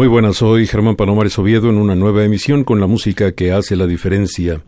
Muy buenas, soy Germán Palomares Oviedo en una nueva emisión con la música que hace la diferencia.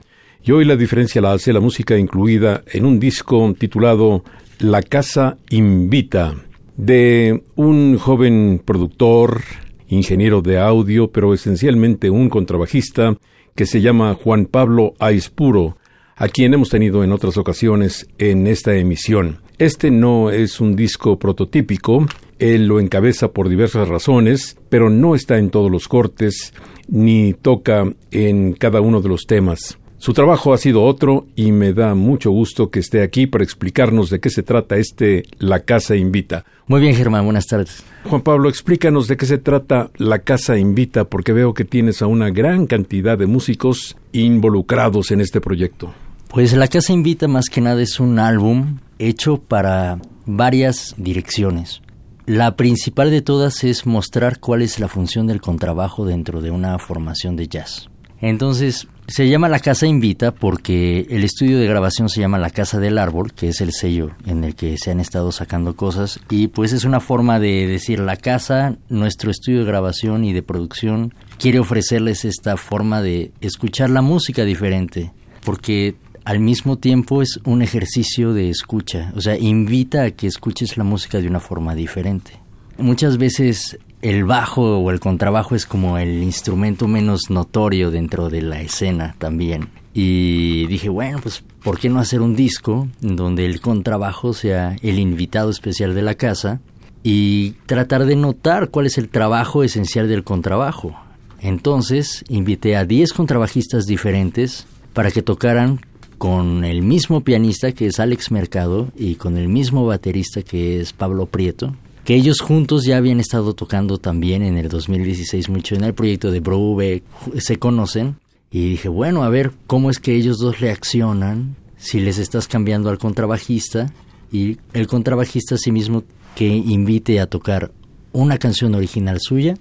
Y hoy la diferencia la hace la música incluida en un disco titulado La Casa Invita, de un joven productor, ingeniero de audio, pero esencialmente un contrabajista que se llama Juan Pablo Aispuro, a quien hemos tenido en otras ocasiones en esta emisión. Este no es un disco prototípico, él lo encabeza por diversas razones, pero no está en todos los cortes ni toca en cada uno de los temas. Su trabajo ha sido otro y me da mucho gusto que esté aquí para explicarnos de qué se trata este La Casa Invita. Muy bien, Germán, buenas tardes. Juan Pablo, explícanos de qué se trata La Casa Invita, porque veo que tienes a una gran cantidad de músicos involucrados en este proyecto. Pues La Casa Invita más que nada es un álbum hecho para varias direcciones. La principal de todas es mostrar cuál es la función del contrabajo dentro de una formación de jazz. Entonces, se llama La Casa Invita porque el estudio de grabación se llama La Casa del Árbol, que es el sello en el que se han estado sacando cosas, y pues es una forma de decir la casa, nuestro estudio de grabación y de producción quiere ofrecerles esta forma de escuchar la música diferente, porque al mismo tiempo es un ejercicio de escucha, o sea, invita a que escuches la música de una forma diferente. Muchas veces el bajo o el contrabajo es como el instrumento menos notorio dentro de la escena también. Y dije, bueno, pues, ¿por qué no hacer un disco donde el contrabajo sea el invitado especial de la casa y tratar de notar cuál es el trabajo esencial del contrabajo? Entonces, invité a 10 contrabajistas diferentes para que tocaran con el mismo pianista que es Alex Mercado y con el mismo baterista que es Pablo Prieto, que ellos juntos ya habían estado tocando también en el 2016 mucho en el proyecto de Broube, se conocen, y dije, bueno, a ver cómo es que ellos dos reaccionan si les estás cambiando al contrabajista y el contrabajista a sí mismo que invite a tocar una canción original suya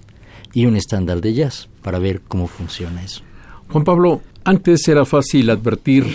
y un estándar de jazz para ver cómo funciona eso. Juan Pablo, antes era fácil advertir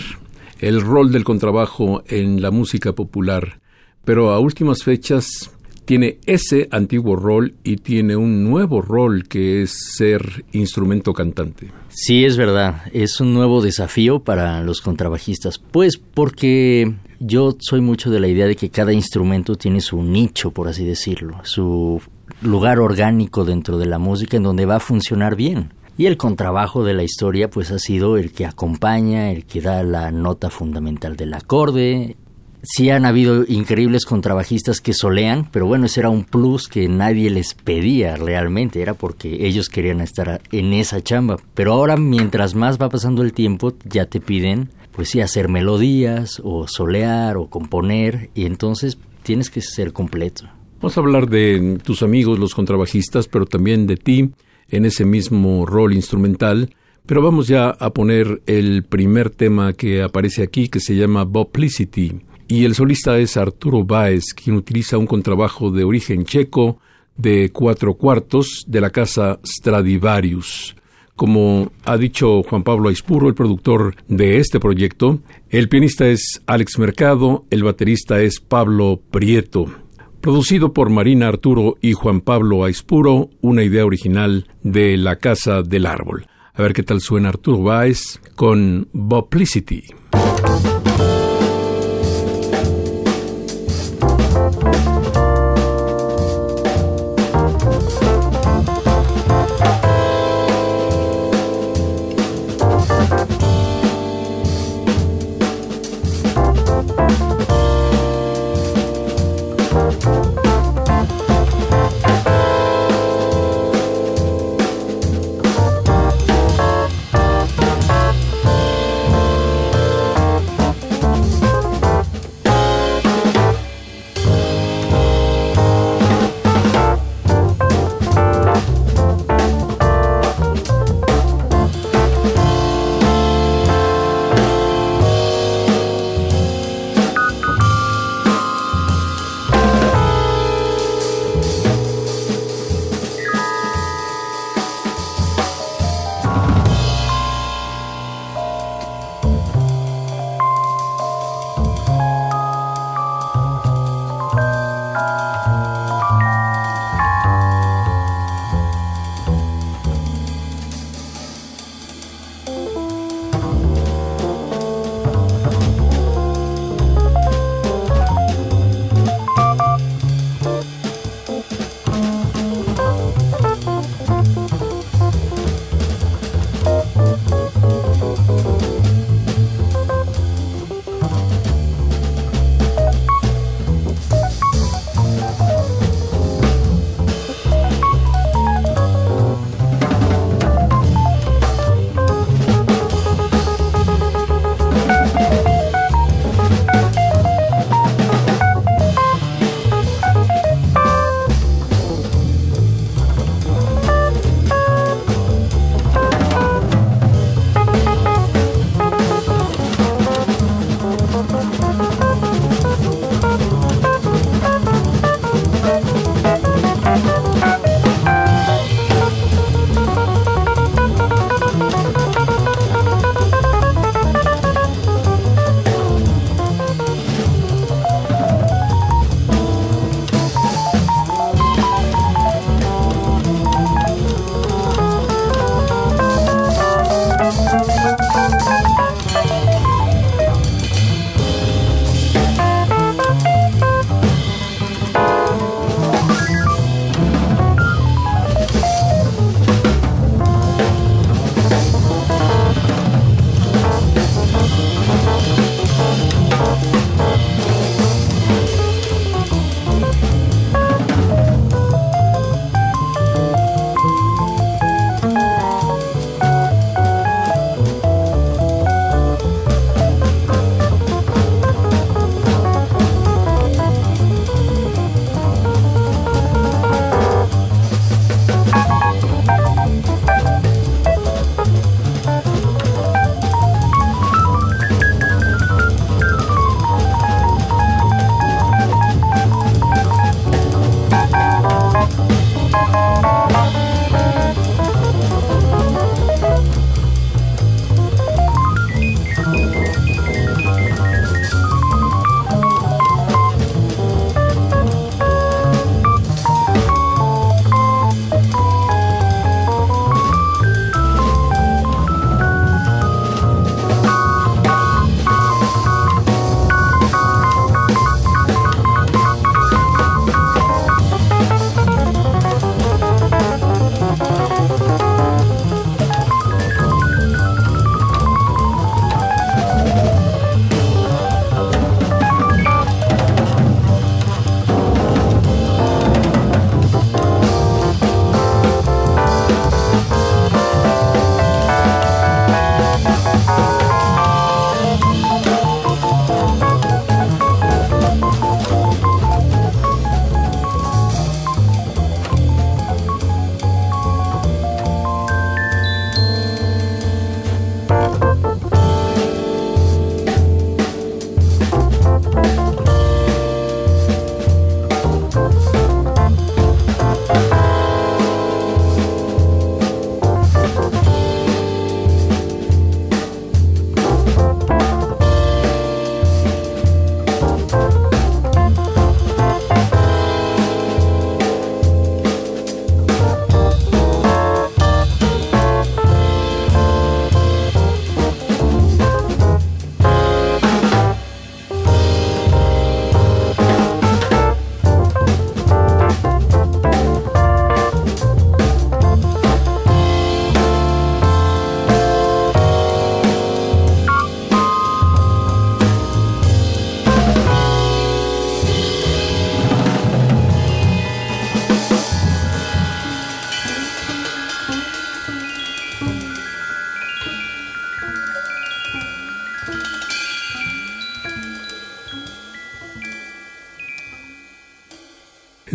el rol del contrabajo en la música popular, pero a últimas fechas tiene ese antiguo rol y tiene un nuevo rol que es ser instrumento cantante. Sí, es verdad, es un nuevo desafío para los contrabajistas, pues porque yo soy mucho de la idea de que cada instrumento tiene su nicho, por así decirlo, su lugar orgánico dentro de la música en donde va a funcionar bien. Y el contrabajo de la historia pues ha sido el que acompaña, el que da la nota fundamental del acorde. Sí han habido increíbles contrabajistas que solean, pero bueno, ese era un plus que nadie les pedía realmente, era porque ellos querían estar en esa chamba. Pero ahora mientras más va pasando el tiempo, ya te piden pues sí hacer melodías o solear o componer y entonces tienes que ser completo. Vamos a hablar de tus amigos los contrabajistas, pero también de ti en ese mismo rol instrumental, pero vamos ya a poner el primer tema que aparece aquí, que se llama Boplicity, y el solista es Arturo Baez, quien utiliza un contrabajo de origen checo de cuatro cuartos de la casa Stradivarius. Como ha dicho Juan Pablo Aispuro, el productor de este proyecto, el pianista es Alex Mercado, el baterista es Pablo Prieto. Producido por Marina Arturo y Juan Pablo Aispuro, una idea original de La Casa del Árbol. A ver qué tal suena Arturo Báez con Boplicity.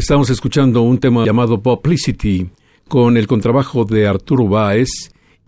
Estamos escuchando un tema llamado Publicity con el contrabajo de Arturo Báez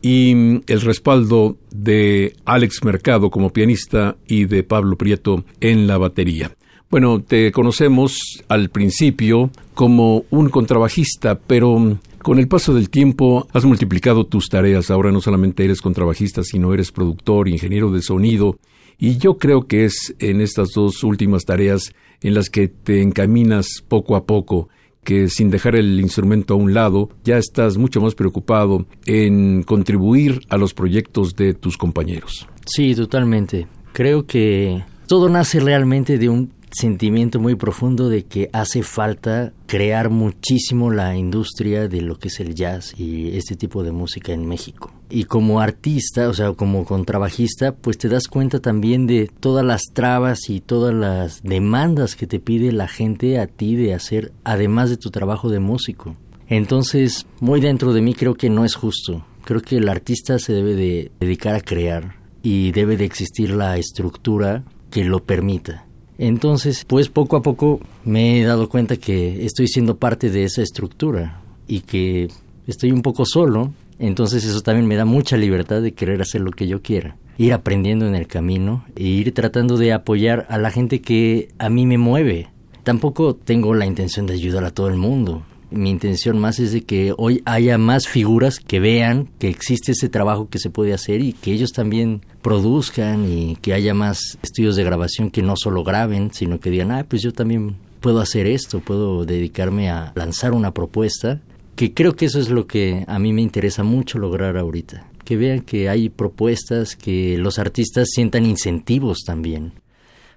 y el respaldo de Alex Mercado como pianista y de Pablo Prieto en la batería. Bueno, te conocemos al principio como un contrabajista, pero con el paso del tiempo has multiplicado tus tareas. Ahora no solamente eres contrabajista, sino eres productor, ingeniero de sonido. Y yo creo que es en estas dos últimas tareas en las que te encaminas poco a poco, que sin dejar el instrumento a un lado, ya estás mucho más preocupado en contribuir a los proyectos de tus compañeros. Sí, totalmente. Creo que todo nace realmente de un sentimiento muy profundo de que hace falta crear muchísimo la industria de lo que es el jazz y este tipo de música en México. Y como artista, o sea, como contrabajista, pues te das cuenta también de todas las trabas y todas las demandas que te pide la gente a ti de hacer, además de tu trabajo de músico. Entonces, muy dentro de mí creo que no es justo. Creo que el artista se debe de dedicar a crear y debe de existir la estructura que lo permita. Entonces, pues poco a poco me he dado cuenta que estoy siendo parte de esa estructura y que estoy un poco solo, entonces eso también me da mucha libertad de querer hacer lo que yo quiera, ir aprendiendo en el camino e ir tratando de apoyar a la gente que a mí me mueve. Tampoco tengo la intención de ayudar a todo el mundo, mi intención más es de que hoy haya más figuras que vean que existe ese trabajo que se puede hacer y que ellos también produzcan y que haya más estudios de grabación que no solo graben, sino que digan, ah, pues yo también puedo hacer esto, puedo dedicarme a lanzar una propuesta, que creo que eso es lo que a mí me interesa mucho lograr ahorita, que vean que hay propuestas, que los artistas sientan incentivos también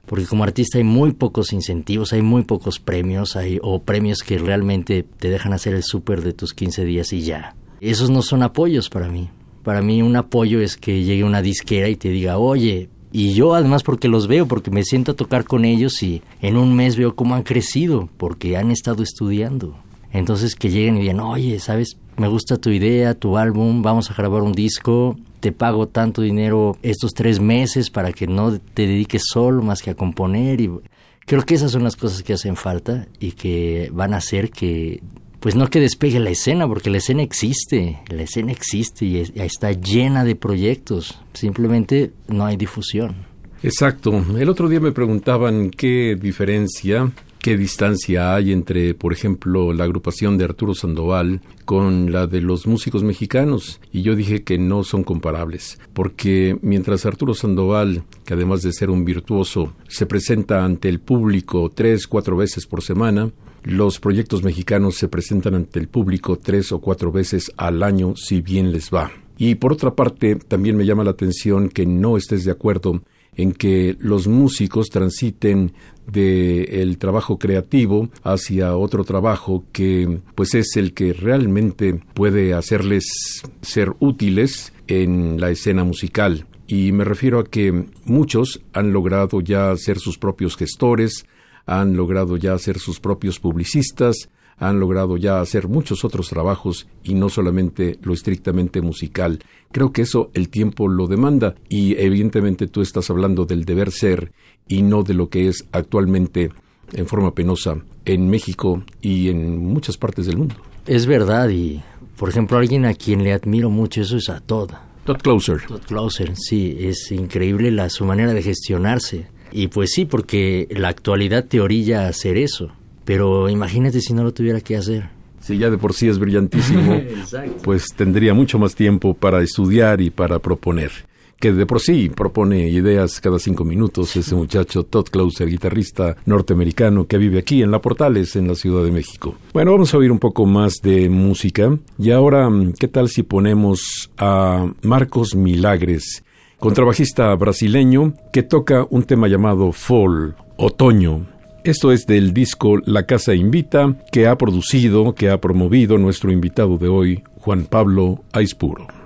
porque como artista hay muy pocos incentivos, hay muy pocos premios, hay o premios que realmente te dejan hacer el súper de tus 15 días y ya. Esos no son apoyos para mí. Para mí un apoyo es que llegue una disquera y te diga, oye, y yo además porque los veo, porque me siento a tocar con ellos y en un mes veo cómo han crecido, porque han estado estudiando. Entonces que lleguen y digan, oye, ¿sabes? Me gusta tu idea, tu álbum, vamos a grabar un disco, te pago tanto dinero estos tres meses para que no te dediques solo más que a componer y creo que esas son las cosas que hacen falta y que van a hacer que pues no que despegue la escena porque la escena existe la escena existe y está llena de proyectos. Simplemente no hay difusión. Exacto. El otro día me preguntaban qué diferencia qué distancia hay entre, por ejemplo, la agrupación de Arturo Sandoval con la de los músicos mexicanos. Y yo dije que no son comparables, porque mientras Arturo Sandoval, que además de ser un virtuoso, se presenta ante el público tres, cuatro veces por semana, los proyectos mexicanos se presentan ante el público tres o cuatro veces al año si bien les va. Y por otra parte, también me llama la atención que no estés de acuerdo en que los músicos transiten del trabajo creativo hacia otro trabajo que pues es el que realmente puede hacerles ser útiles en la escena musical. Y me refiero a que muchos han logrado ya ser sus propios gestores, han logrado ya ser sus propios publicistas, han logrado ya hacer muchos otros trabajos y no solamente lo estrictamente musical. Creo que eso el tiempo lo demanda y evidentemente tú estás hablando del deber ser y no de lo que es actualmente en forma penosa en México y en muchas partes del mundo. Es verdad y por ejemplo alguien a quien le admiro mucho eso es a Todd. Todd Closer. Todd Closer, sí, es increíble la, su manera de gestionarse. Y pues sí, porque la actualidad te orilla a hacer eso. Pero imagínate si no lo tuviera que hacer. Si ya de por sí es brillantísimo, pues tendría mucho más tiempo para estudiar y para proponer. Que de por sí propone ideas cada cinco minutos ese muchacho Todd Closer, guitarrista norteamericano que vive aquí en La Portales, en la Ciudad de México. Bueno, vamos a oír un poco más de música. Y ahora, ¿qué tal si ponemos a Marcos Milagres, contrabajista brasileño que toca un tema llamado Fall, Otoño? Esto es del disco La Casa Invita, que ha producido, que ha promovido nuestro invitado de hoy, Juan Pablo Aispuro.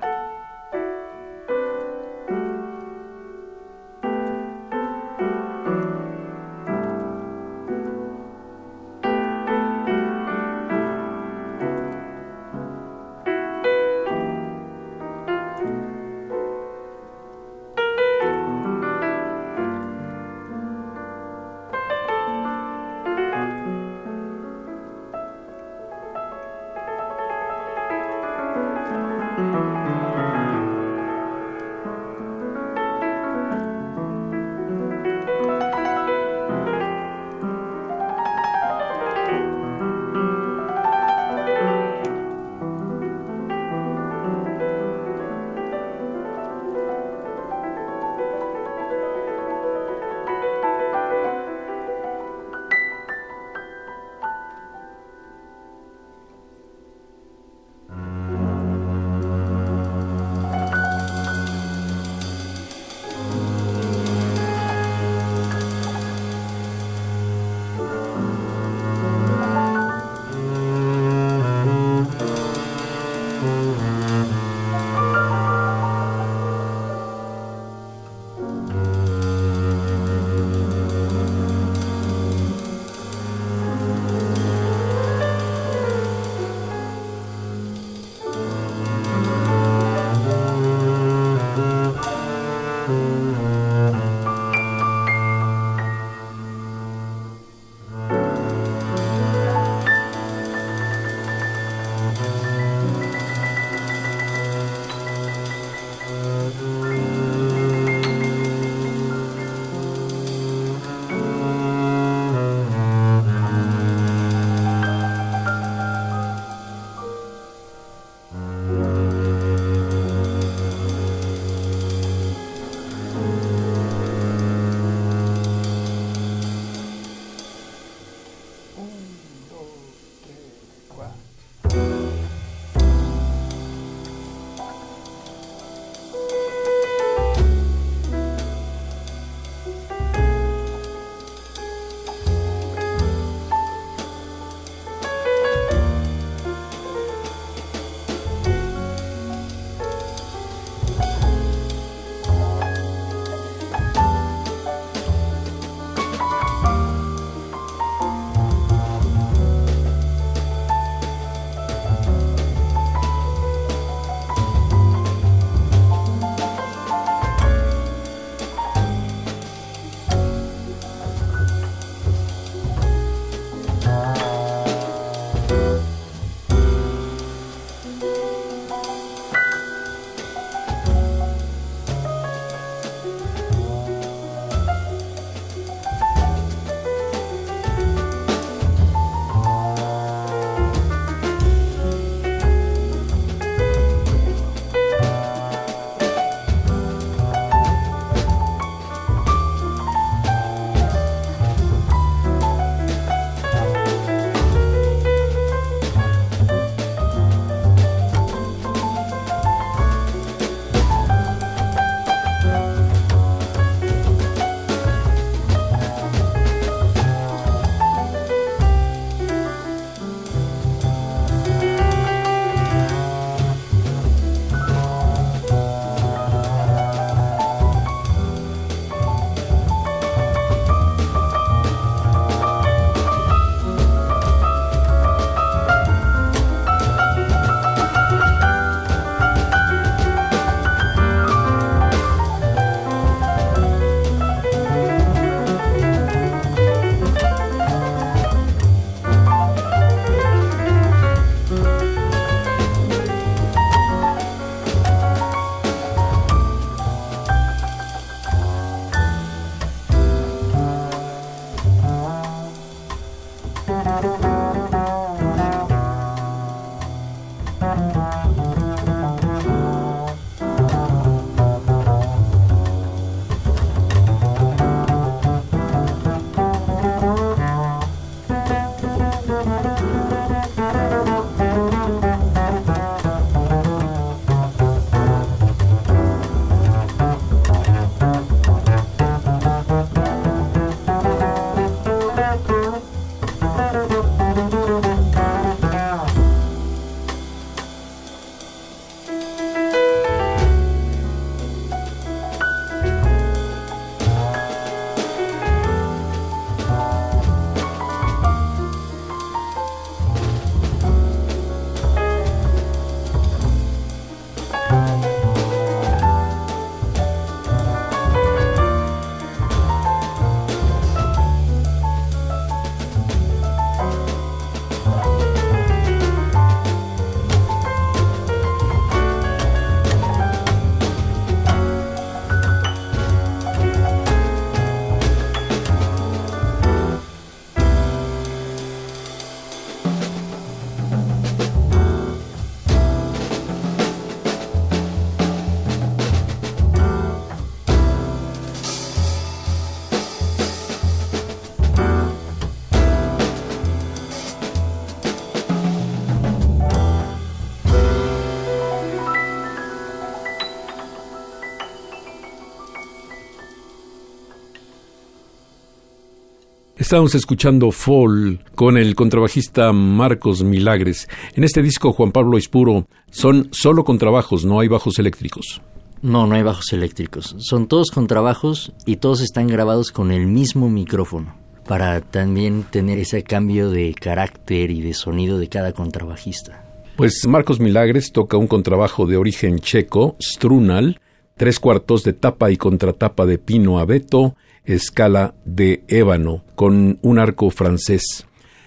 Estamos escuchando Fall con el contrabajista Marcos Milagres. En este disco, Juan Pablo Ispuro, son solo contrabajos, no hay bajos eléctricos. No, no hay bajos eléctricos. Son todos contrabajos y todos están grabados con el mismo micrófono para también tener ese cambio de carácter y de sonido de cada contrabajista. Pues Marcos Milagres toca un contrabajo de origen checo, strunal, tres cuartos de tapa y contratapa de pino abeto, escala de ébano, con un arco francés.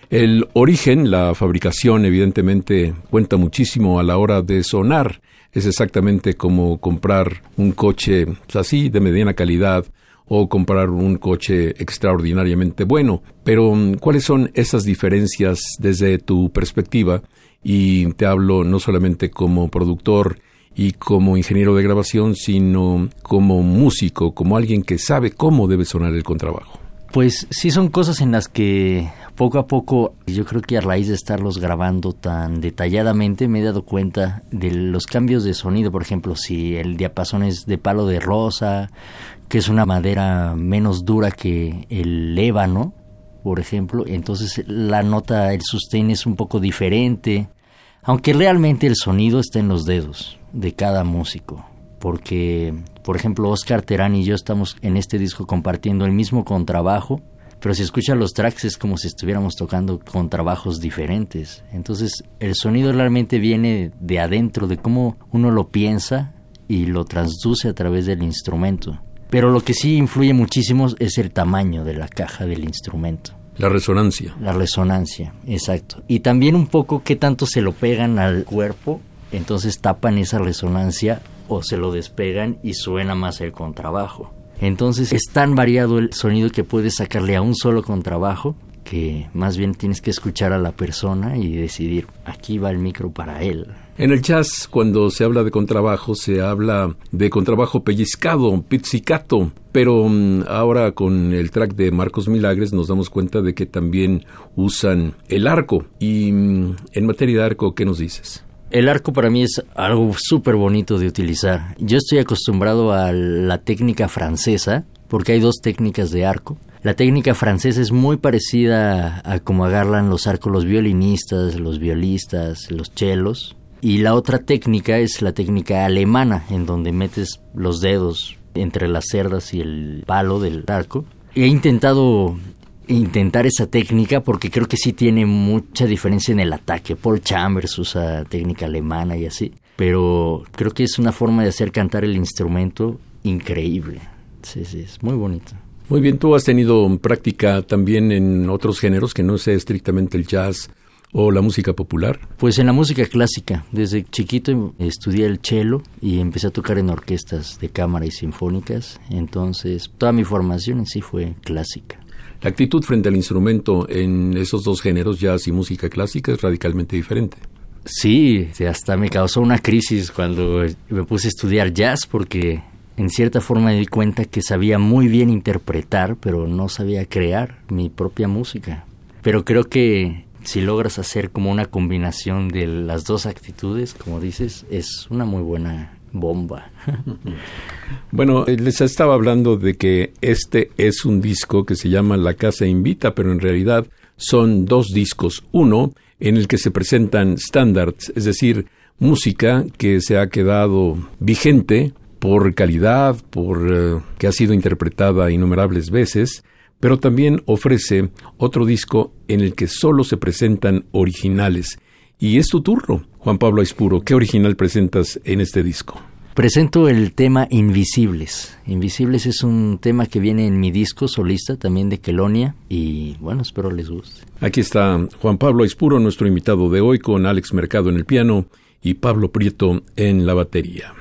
El origen, la fabricación, evidentemente cuenta muchísimo a la hora de sonar. Es exactamente como comprar un coche pues, así, de mediana calidad, o comprar un coche extraordinariamente bueno. Pero, ¿cuáles son esas diferencias desde tu perspectiva? Y te hablo no solamente como productor y como ingeniero de grabación, sino como músico, como alguien que sabe cómo debe sonar el contrabajo. Pues sí son cosas en las que poco a poco, yo creo que a raíz de estarlos grabando tan detalladamente, me he dado cuenta de los cambios de sonido. Por ejemplo, si el diapasón es de palo de rosa, que es una madera menos dura que el ébano, por ejemplo, entonces la nota, el sustain es un poco diferente, aunque realmente el sonido está en los dedos de cada músico, porque, por ejemplo, Oscar Terán y yo estamos en este disco compartiendo el mismo contrabajo, pero si escuchan los tracks es como si estuviéramos tocando con trabajos diferentes. Entonces, el sonido realmente viene de adentro, de cómo uno lo piensa y lo transduce a través del instrumento. Pero lo que sí influye muchísimo es el tamaño de la caja del instrumento. La resonancia. La resonancia, exacto. Y también un poco qué tanto se lo pegan al cuerpo entonces tapan esa resonancia o se lo despegan y suena más el contrabajo. Entonces es tan variado el sonido que puedes sacarle a un solo contrabajo que más bien tienes que escuchar a la persona y decidir, aquí va el micro para él. En el jazz, cuando se habla de contrabajo, se habla de contrabajo pellizcado, pizzicato, pero mm, ahora con el track de Marcos Milagres nos damos cuenta de que también usan el arco. Y mm, en materia de arco, ¿qué nos dices? El arco para mí es algo súper bonito de utilizar. Yo estoy acostumbrado a la técnica francesa, porque hay dos técnicas de arco. La técnica francesa es muy parecida a, como agarran los arcos los violinistas, los violistas, los chelos. Y la otra técnica es la técnica alemana, en donde metes los dedos entre las cerdas y el palo del arco. He intentado intentar esa técnica porque creo que sí tiene mucha diferencia en el ataque. Paul Chambers usa técnica alemana y así, pero creo que es una forma de hacer cantar el instrumento increíble. Sí, sí, es muy bonito. Muy bien, tú has tenido práctica también en otros géneros que no sea estrictamente el jazz o la música popular? Pues en la música clásica. Desde chiquito estudié el cello y empecé a tocar en orquestas de cámara y sinfónicas. Entonces, toda mi formación en sí fue clásica. La actitud frente al instrumento en esos dos géneros, jazz y música clásica, es radicalmente diferente. Sí, hasta me causó una crisis cuando me puse a estudiar jazz porque en cierta forma me di cuenta que sabía muy bien interpretar, pero no sabía crear mi propia música. Pero creo que si logras hacer como una combinación de las dos actitudes, como dices, es una muy buena bomba. bueno, eh, les estaba hablando de que este es un disco que se llama La Casa Invita, pero en realidad son dos discos. Uno en el que se presentan standards, es decir, música que se ha quedado vigente por calidad, por eh, que ha sido interpretada innumerables veces, pero también ofrece otro disco en el que solo se presentan originales. Y es tu turno, Juan Pablo Aispuro. ¿Qué original presentas en este disco? Presento el tema Invisibles. Invisibles es un tema que viene en mi disco solista también de Kelonia y bueno, espero les guste. Aquí está Juan Pablo Aispuro, nuestro invitado de hoy, con Alex Mercado en el piano y Pablo Prieto en la batería.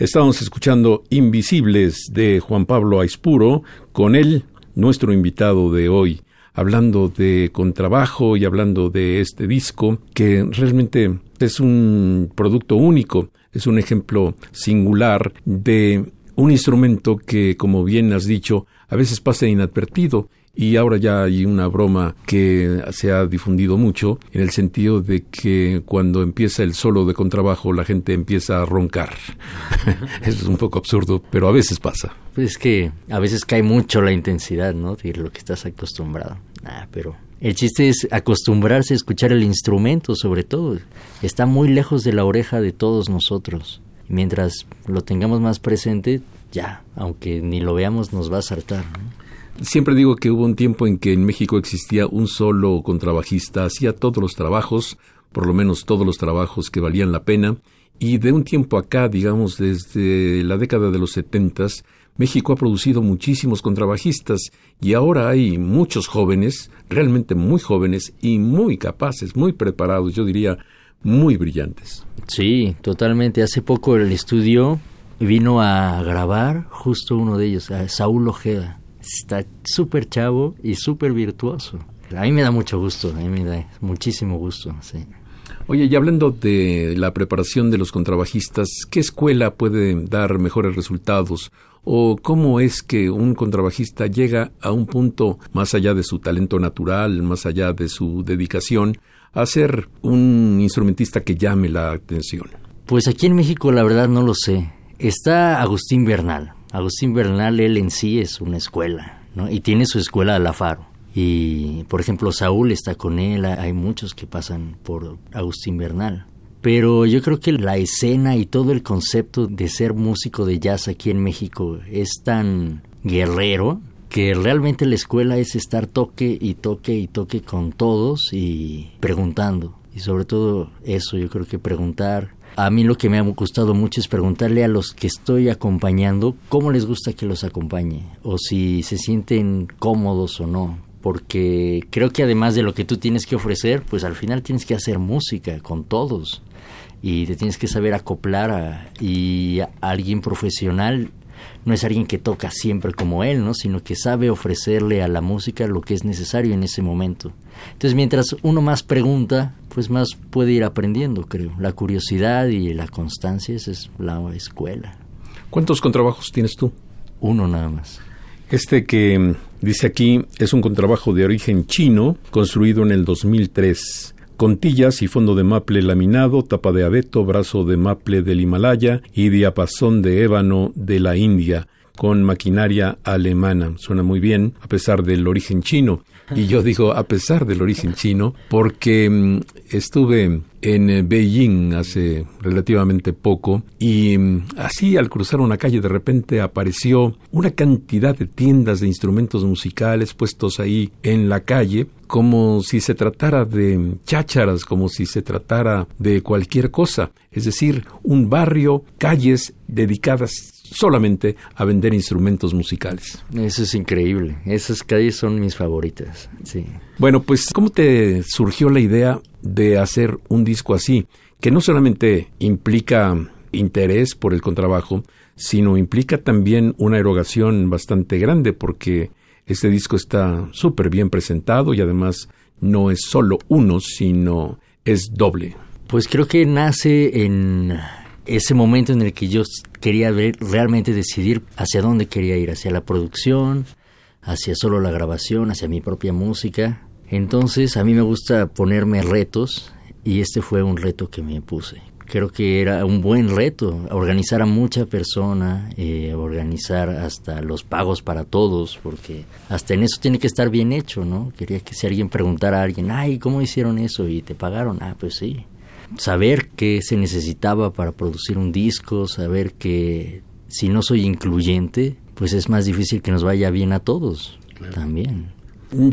Estábamos escuchando Invisibles de Juan Pablo Aispuro, con él, nuestro invitado de hoy, hablando de contrabajo y hablando de este disco, que realmente es un producto único, es un ejemplo singular de un instrumento que, como bien has dicho, a veces pasa inadvertido y ahora ya hay una broma que se ha difundido mucho en el sentido de que cuando empieza el solo de contrabajo la gente empieza a roncar. Eso es un poco absurdo, pero a veces pasa. Pues es que a veces cae mucho la intensidad, ¿no? De lo que estás acostumbrado. Ah, pero el chiste es acostumbrarse a escuchar el instrumento, sobre todo. Está muy lejos de la oreja de todos nosotros. Mientras lo tengamos más presente, ya, aunque ni lo veamos, nos va a saltar. Siempre digo que hubo un tiempo en que en México existía un solo contrabajista, hacía todos los trabajos, por lo menos todos los trabajos que valían la pena, y de un tiempo acá, digamos desde la década de los setentas, México ha producido muchísimos contrabajistas y ahora hay muchos jóvenes, realmente muy jóvenes y muy capaces, muy preparados, yo diría, muy brillantes. Sí, totalmente. Hace poco el estudio vino a grabar justo uno de ellos, Saúl Ojeda está súper chavo y súper virtuoso. A mí me da mucho gusto, a mí me da muchísimo gusto, sí. Oye, y hablando de la preparación de los contrabajistas, ¿qué escuela puede dar mejores resultados? ¿O cómo es que un contrabajista llega a un punto más allá de su talento natural, más allá de su dedicación, a ser un instrumentista que llame la atención? Pues aquí en México la verdad no lo sé. Está Agustín Bernal, Agustín Bernal, él en sí es una escuela, ¿no? Y tiene su escuela la Faro. Y, por ejemplo, Saúl está con él, hay muchos que pasan por Agustín Bernal. Pero yo creo que la escena y todo el concepto de ser músico de jazz aquí en México es tan guerrero que realmente la escuela es estar toque y toque y toque con todos y preguntando. Y sobre todo eso, yo creo que preguntar a mí lo que me ha gustado mucho es preguntarle a los que estoy acompañando cómo les gusta que los acompañe o si se sienten cómodos o no. Porque creo que además de lo que tú tienes que ofrecer, pues al final tienes que hacer música con todos y te tienes que saber acoplar a, y a alguien profesional no es alguien que toca siempre como él, ¿no? sino que sabe ofrecerle a la música lo que es necesario en ese momento. Entonces, mientras uno más pregunta, pues más puede ir aprendiendo, creo. La curiosidad y la constancia, esa es la escuela. ¿Cuántos contrabajos tienes tú? Uno nada más. Este que mm, dice aquí es un contrabajo de origen chino, construido en el 2003 contillas y fondo de maple laminado, tapa de abeto, brazo de maple del Himalaya y diapasón de ébano de la India con maquinaria alemana. Suena muy bien, a pesar del origen chino. Y yo digo, a pesar del origen chino, porque mm, estuve en eh, Beijing hace relativamente poco y mm, así al cruzar una calle de repente apareció una cantidad de tiendas de instrumentos musicales puestos ahí en la calle como si se tratara de chácharas, como si se tratara de cualquier cosa, es decir, un barrio, calles dedicadas solamente a vender instrumentos musicales. Eso es increíble. Esas calles son mis favoritas. Sí. Bueno, pues ¿cómo te surgió la idea de hacer un disco así, que no solamente implica interés por el contrabajo, sino implica también una erogación bastante grande porque este disco está súper bien presentado y además no es solo uno, sino es doble. Pues creo que nace en ese momento en el que yo quería ver, realmente decidir hacia dónde quería ir, hacia la producción, hacia solo la grabación, hacia mi propia música. Entonces a mí me gusta ponerme retos y este fue un reto que me puse. Creo que era un buen reto, organizar a mucha persona, eh, organizar hasta los pagos para todos, porque hasta en eso tiene que estar bien hecho, ¿no? Quería que si alguien preguntara a alguien, ay, ¿cómo hicieron eso? Y te pagaron, ah, pues sí saber qué se necesitaba para producir un disco, saber que si no soy incluyente, pues es más difícil que nos vaya bien a todos también.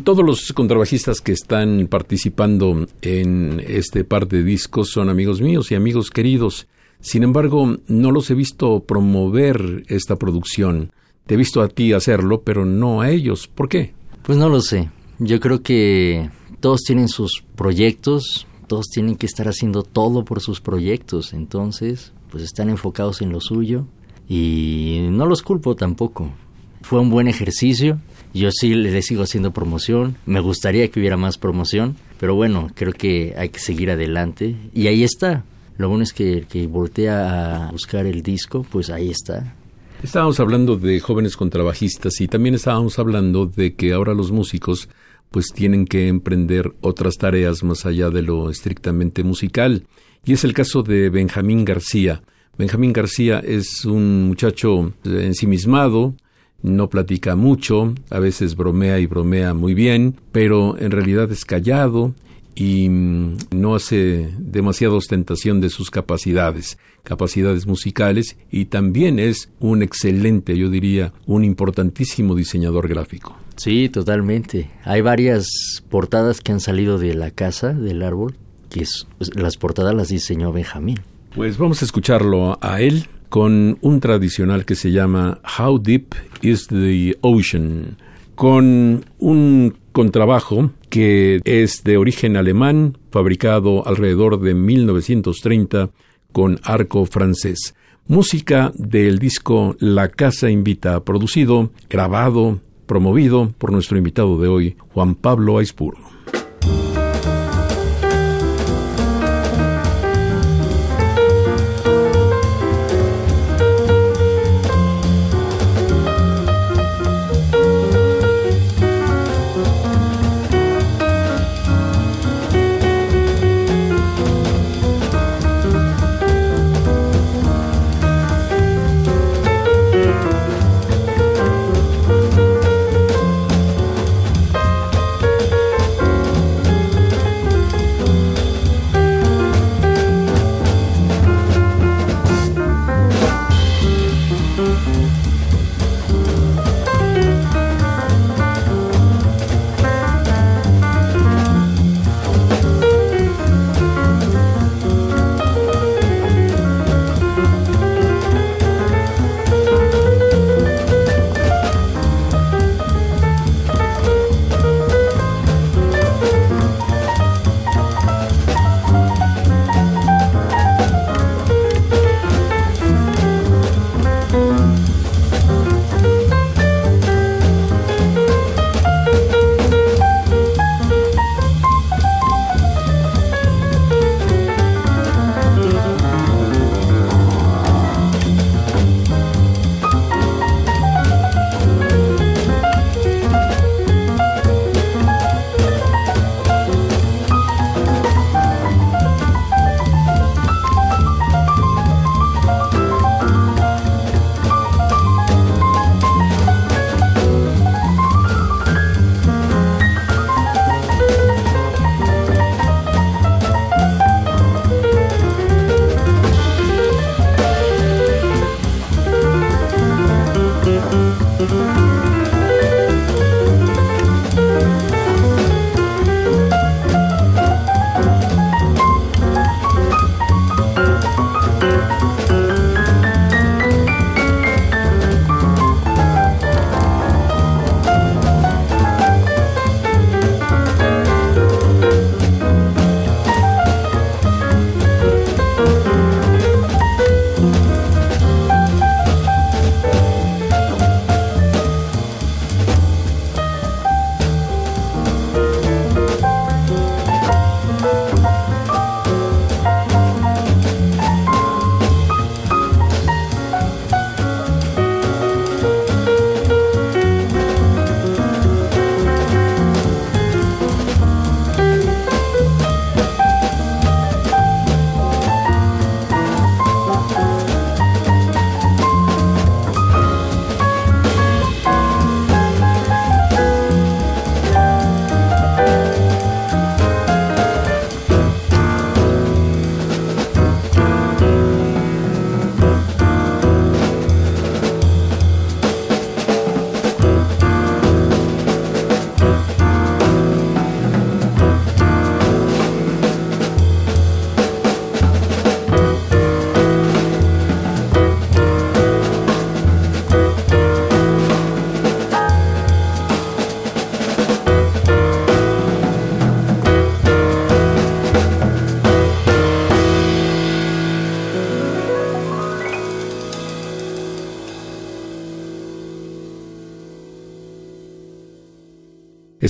Todos los contrabajistas que están participando en este par de discos son amigos míos y amigos queridos. Sin embargo, no los he visto promover esta producción. Te he visto a ti hacerlo, pero no a ellos. ¿Por qué? Pues no lo sé. Yo creo que todos tienen sus proyectos, todos tienen que estar haciendo todo por sus proyectos, entonces pues están enfocados en lo suyo y no los culpo tampoco. Fue un buen ejercicio. Yo sí le sigo haciendo promoción. Me gustaría que hubiera más promoción. Pero bueno, creo que hay que seguir adelante. Y ahí está. Lo bueno es que, que voltea a buscar el disco, pues ahí está. Estábamos hablando de jóvenes contrabajistas y también estábamos hablando de que ahora los músicos pues tienen que emprender otras tareas más allá de lo estrictamente musical. Y es el caso de Benjamín García. Benjamín García es un muchacho ensimismado, no platica mucho, a veces bromea y bromea muy bien, pero en realidad es callado y mm, no hace demasiada ostentación de sus capacidades, capacidades musicales y también es un excelente, yo diría, un importantísimo diseñador gráfico. Sí, totalmente. Hay varias portadas que han salido de la casa, del árbol, que las portadas las diseñó Benjamín. Pues vamos a escucharlo a él con un tradicional que se llama How Deep is the Ocean, con un contrabajo que es de origen alemán, fabricado alrededor de 1930 con arco francés. Música del disco La Casa Invita, producido, grabado, promovido por nuestro invitado de hoy, Juan Pablo Aispuro.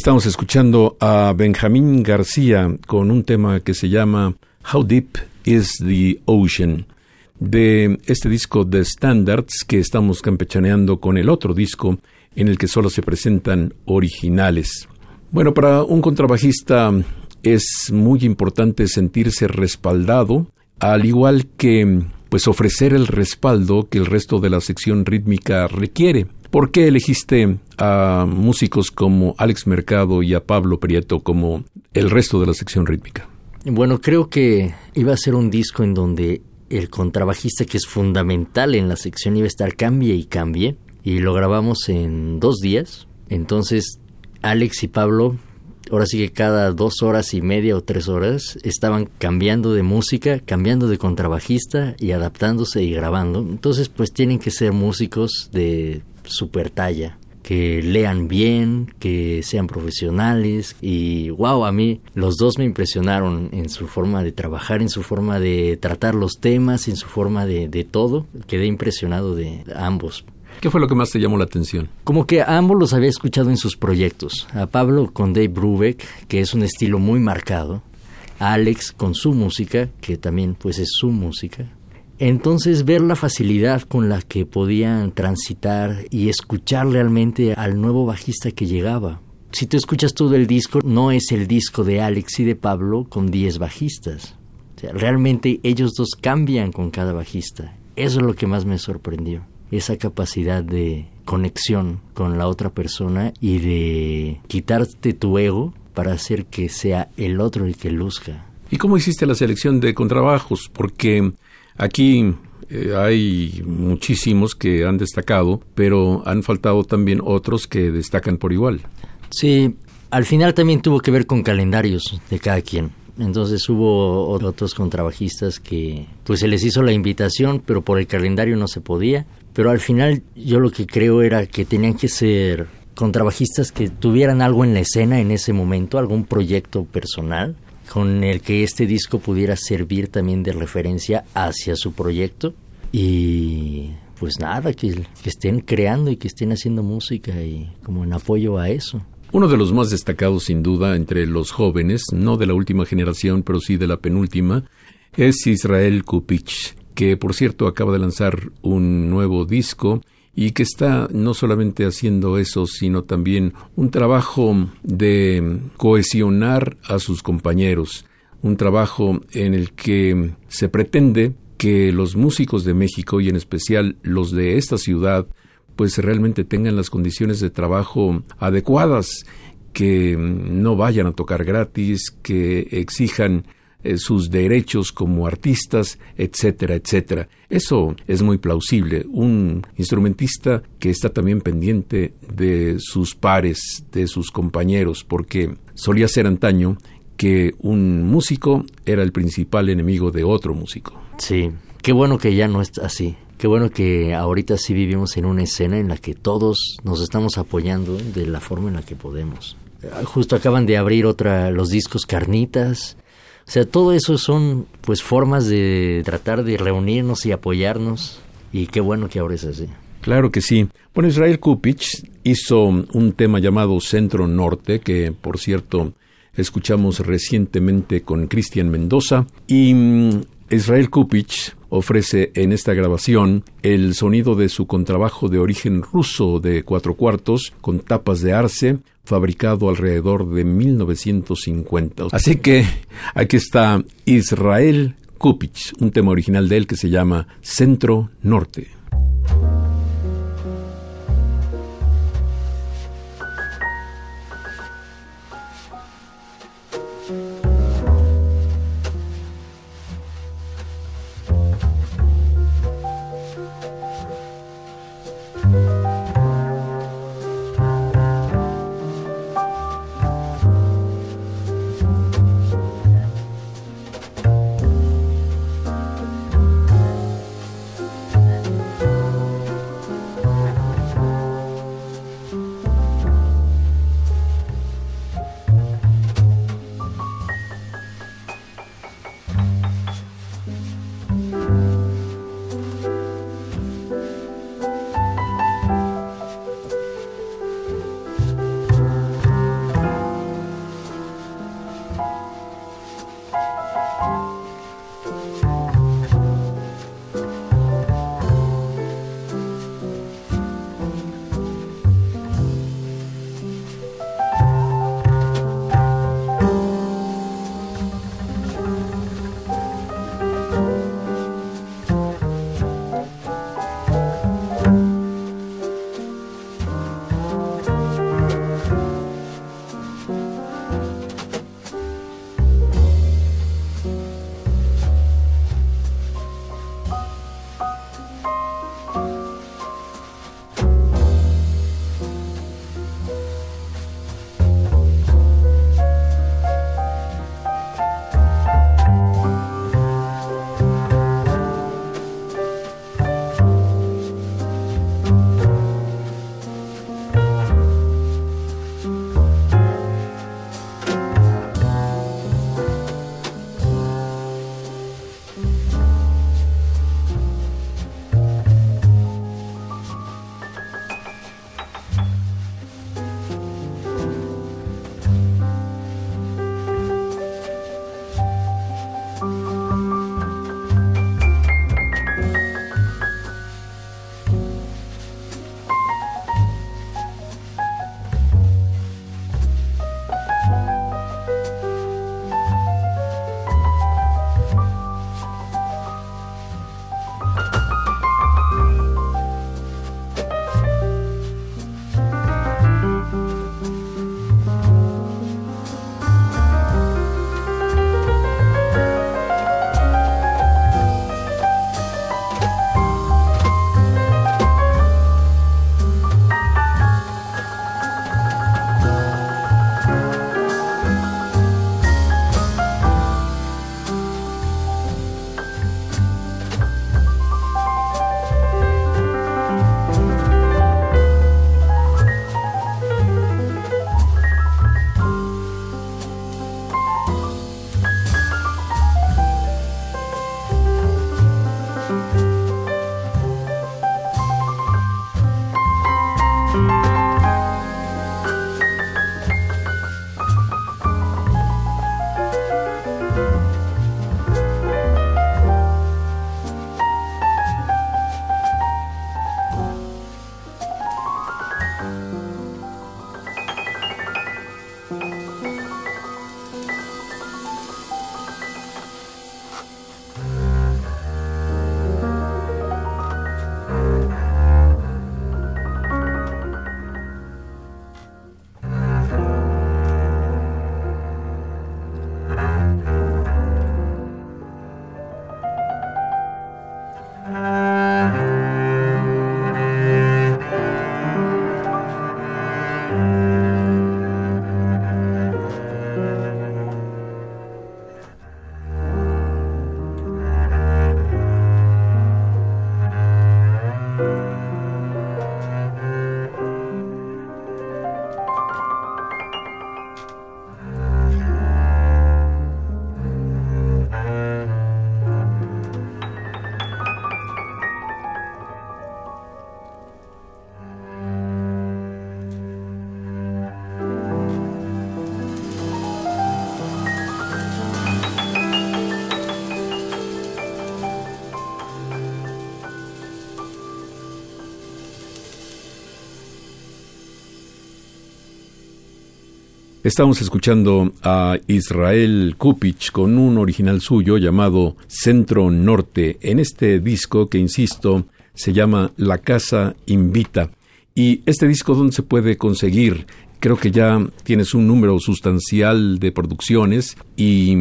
Estamos escuchando a Benjamín García con un tema que se llama How Deep is the Ocean de este disco de Standards que estamos campechaneando con el otro disco en el que solo se presentan originales. Bueno, para un contrabajista es muy importante sentirse respaldado, al igual que pues ofrecer el respaldo que el resto de la sección rítmica requiere. ¿Por qué elegiste a músicos como Alex Mercado y a Pablo Prieto como el resto de la sección rítmica? Bueno, creo que iba a ser un disco en donde el contrabajista, que es fundamental en la sección, iba a estar cambie y cambie. Y lo grabamos en dos días. Entonces, Alex y Pablo, ahora sí que cada dos horas y media o tres horas, estaban cambiando de música, cambiando de contrabajista y adaptándose y grabando. Entonces, pues tienen que ser músicos de super talla que lean bien, que sean profesionales y wow, a mí los dos me impresionaron en su forma de trabajar, en su forma de tratar los temas, en su forma de, de todo. Quedé impresionado de ambos. ¿Qué fue lo que más te llamó la atención? Como que a ambos los había escuchado en sus proyectos. A Pablo con Dave Brubeck, que es un estilo muy marcado. A Alex con su música, que también pues es su música. Entonces ver la facilidad con la que podían transitar y escuchar realmente al nuevo bajista que llegaba. Si tú escuchas todo el disco, no es el disco de Alex y de Pablo con 10 bajistas. realmente ellos dos cambian con cada bajista. Eso es lo que más me sorprendió. Esa capacidad de conexión con la otra persona y de quitarte tu ego para hacer que sea el otro el que luzca. ¿Y cómo hiciste la selección de contrabajos? Porque Aquí eh, hay muchísimos que han destacado, pero han faltado también otros que destacan por igual. Sí, al final también tuvo que ver con calendarios de cada quien. Entonces hubo otros contrabajistas que pues se les hizo la invitación, pero por el calendario no se podía. Pero al final yo lo que creo era que tenían que ser contrabajistas que tuvieran algo en la escena en ese momento, algún proyecto personal con el que este disco pudiera servir también de referencia hacia su proyecto y pues nada, que, estén creando y que estén haciendo música y como en apoyo a eso. Uno de los más destacados sin duda entre los jóvenes, no de la última generación, pero sí de la penúltima, es Israel Kupich, que por cierto acaba de lanzar un nuevo disco y que está no solamente haciendo eso, sino también un trabajo de cohesionar a sus compañeros, un trabajo en el que se pretende que los músicos de México y en especial los de esta ciudad pues realmente tengan las condiciones de trabajo adecuadas, que no vayan a tocar gratis, que exijan eh, sus derechos como artistas, etcétera, etcétera. Eso es muy plausible. Un instrumentista que está también pendiente de sus pares, de sus compañeros, porque solía ser antaño que un músico era el principal enemigo de otro músico. Sí, qué bueno que ya no es así. Qué bueno que ahorita sí vivimos en una escena en la que todos nos estamos apoyando de la forma en la que podemos. Justo acaban de abrir otra los discos Carnitas, o sea, todo eso son pues formas de tratar de reunirnos y apoyarnos y qué bueno que ahora es así. Claro que sí. Bueno, Israel Kupich hizo un tema llamado Centro Norte, que por cierto escuchamos recientemente con Cristian Mendoza, y mm, Israel Kupich ofrece en esta grabación el sonido de su contrabajo de origen ruso de cuatro cuartos con tapas de arce, fabricado alrededor de 1950. Así que aquí está Israel Kupich, un tema original de él que se llama Centro Norte. Estamos escuchando a Israel Kupich con un original suyo llamado Centro Norte en este disco que, insisto, se llama La Casa Invita. Y este disco, ¿dónde se puede conseguir? Creo que ya tienes un número sustancial de producciones y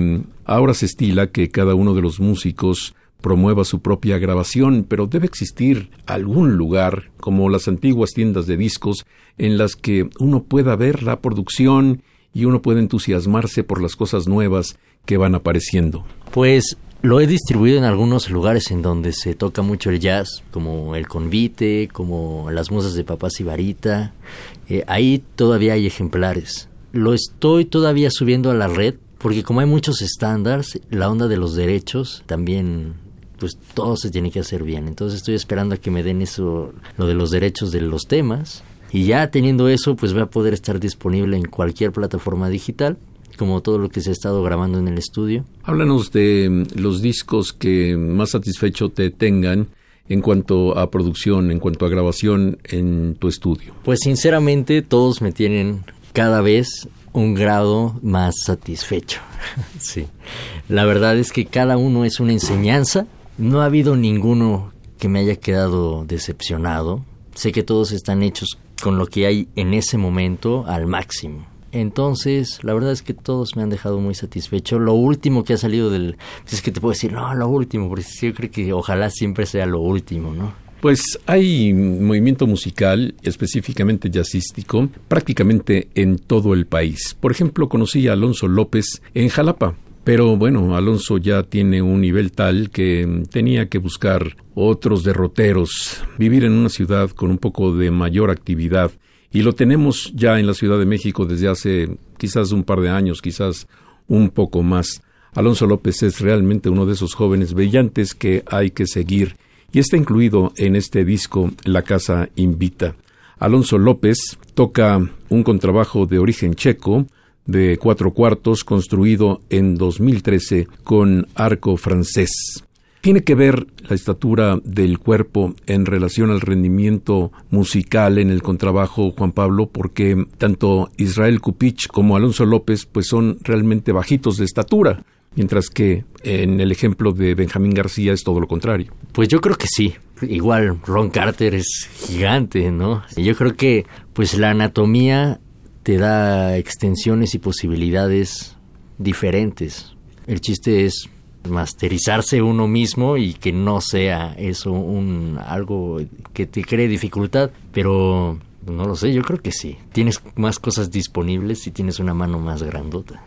ahora se estila que cada uno de los músicos promueva su propia grabación, pero debe existir algún lugar, como las antiguas tiendas de discos, en las que uno pueda ver la producción y uno puede entusiasmarse por las cosas nuevas que van apareciendo. Pues lo he distribuido en algunos lugares en donde se toca mucho el jazz, como el convite, como las musas de Papás y Varita. Eh, ahí todavía hay ejemplares. Lo estoy todavía subiendo a la red porque como hay muchos estándares, la onda de los derechos también pues todo se tiene que hacer bien. Entonces estoy esperando a que me den eso, lo de los derechos de los temas. Y ya teniendo eso, pues va a poder estar disponible en cualquier plataforma digital, como todo lo que se ha estado grabando en el estudio. Háblanos de mm, los discos que más satisfecho te tengan en cuanto a producción, en cuanto a grabación en tu estudio. Pues sinceramente todos me tienen cada vez un grado más satisfecho. sí. La verdad es que cada uno es una enseñanza no ha habido ninguno que me haya quedado decepcionado. Sé que todos están hechos con lo que hay en ese momento al máximo. Entonces, la verdad es que todos me han dejado muy satisfecho. Lo último que ha salido del... Pues es que te puedo decir, no, lo último, porque yo creo que ojalá siempre sea lo último, ¿no? Pues hay movimiento musical, específicamente jazzístico, prácticamente en todo el país. Por ejemplo, conocí a Alonso López en Jalapa. Pero bueno, Alonso ya tiene un nivel tal que tenía que buscar otros derroteros, vivir en una ciudad con un poco de mayor actividad. Y lo tenemos ya en la Ciudad de México desde hace quizás un par de años, quizás un poco más. Alonso López es realmente uno de esos jóvenes brillantes que hay que seguir y está incluido en este disco La Casa Invita. Alonso López toca un contrabajo de origen checo, de cuatro cuartos construido en 2013 con arco francés. Tiene que ver la estatura del cuerpo en relación al rendimiento musical en el contrabajo, Juan Pablo, porque tanto Israel Kupich como Alonso López pues son realmente bajitos de estatura, mientras que en el ejemplo de Benjamín García es todo lo contrario. Pues yo creo que sí. Igual Ron Carter es gigante, ¿no? Yo creo que pues la anatomía te da extensiones y posibilidades diferentes. El chiste es masterizarse uno mismo y que no sea eso un algo que te cree dificultad, pero no lo sé, yo creo que sí. Tienes más cosas disponibles y tienes una mano más grandota.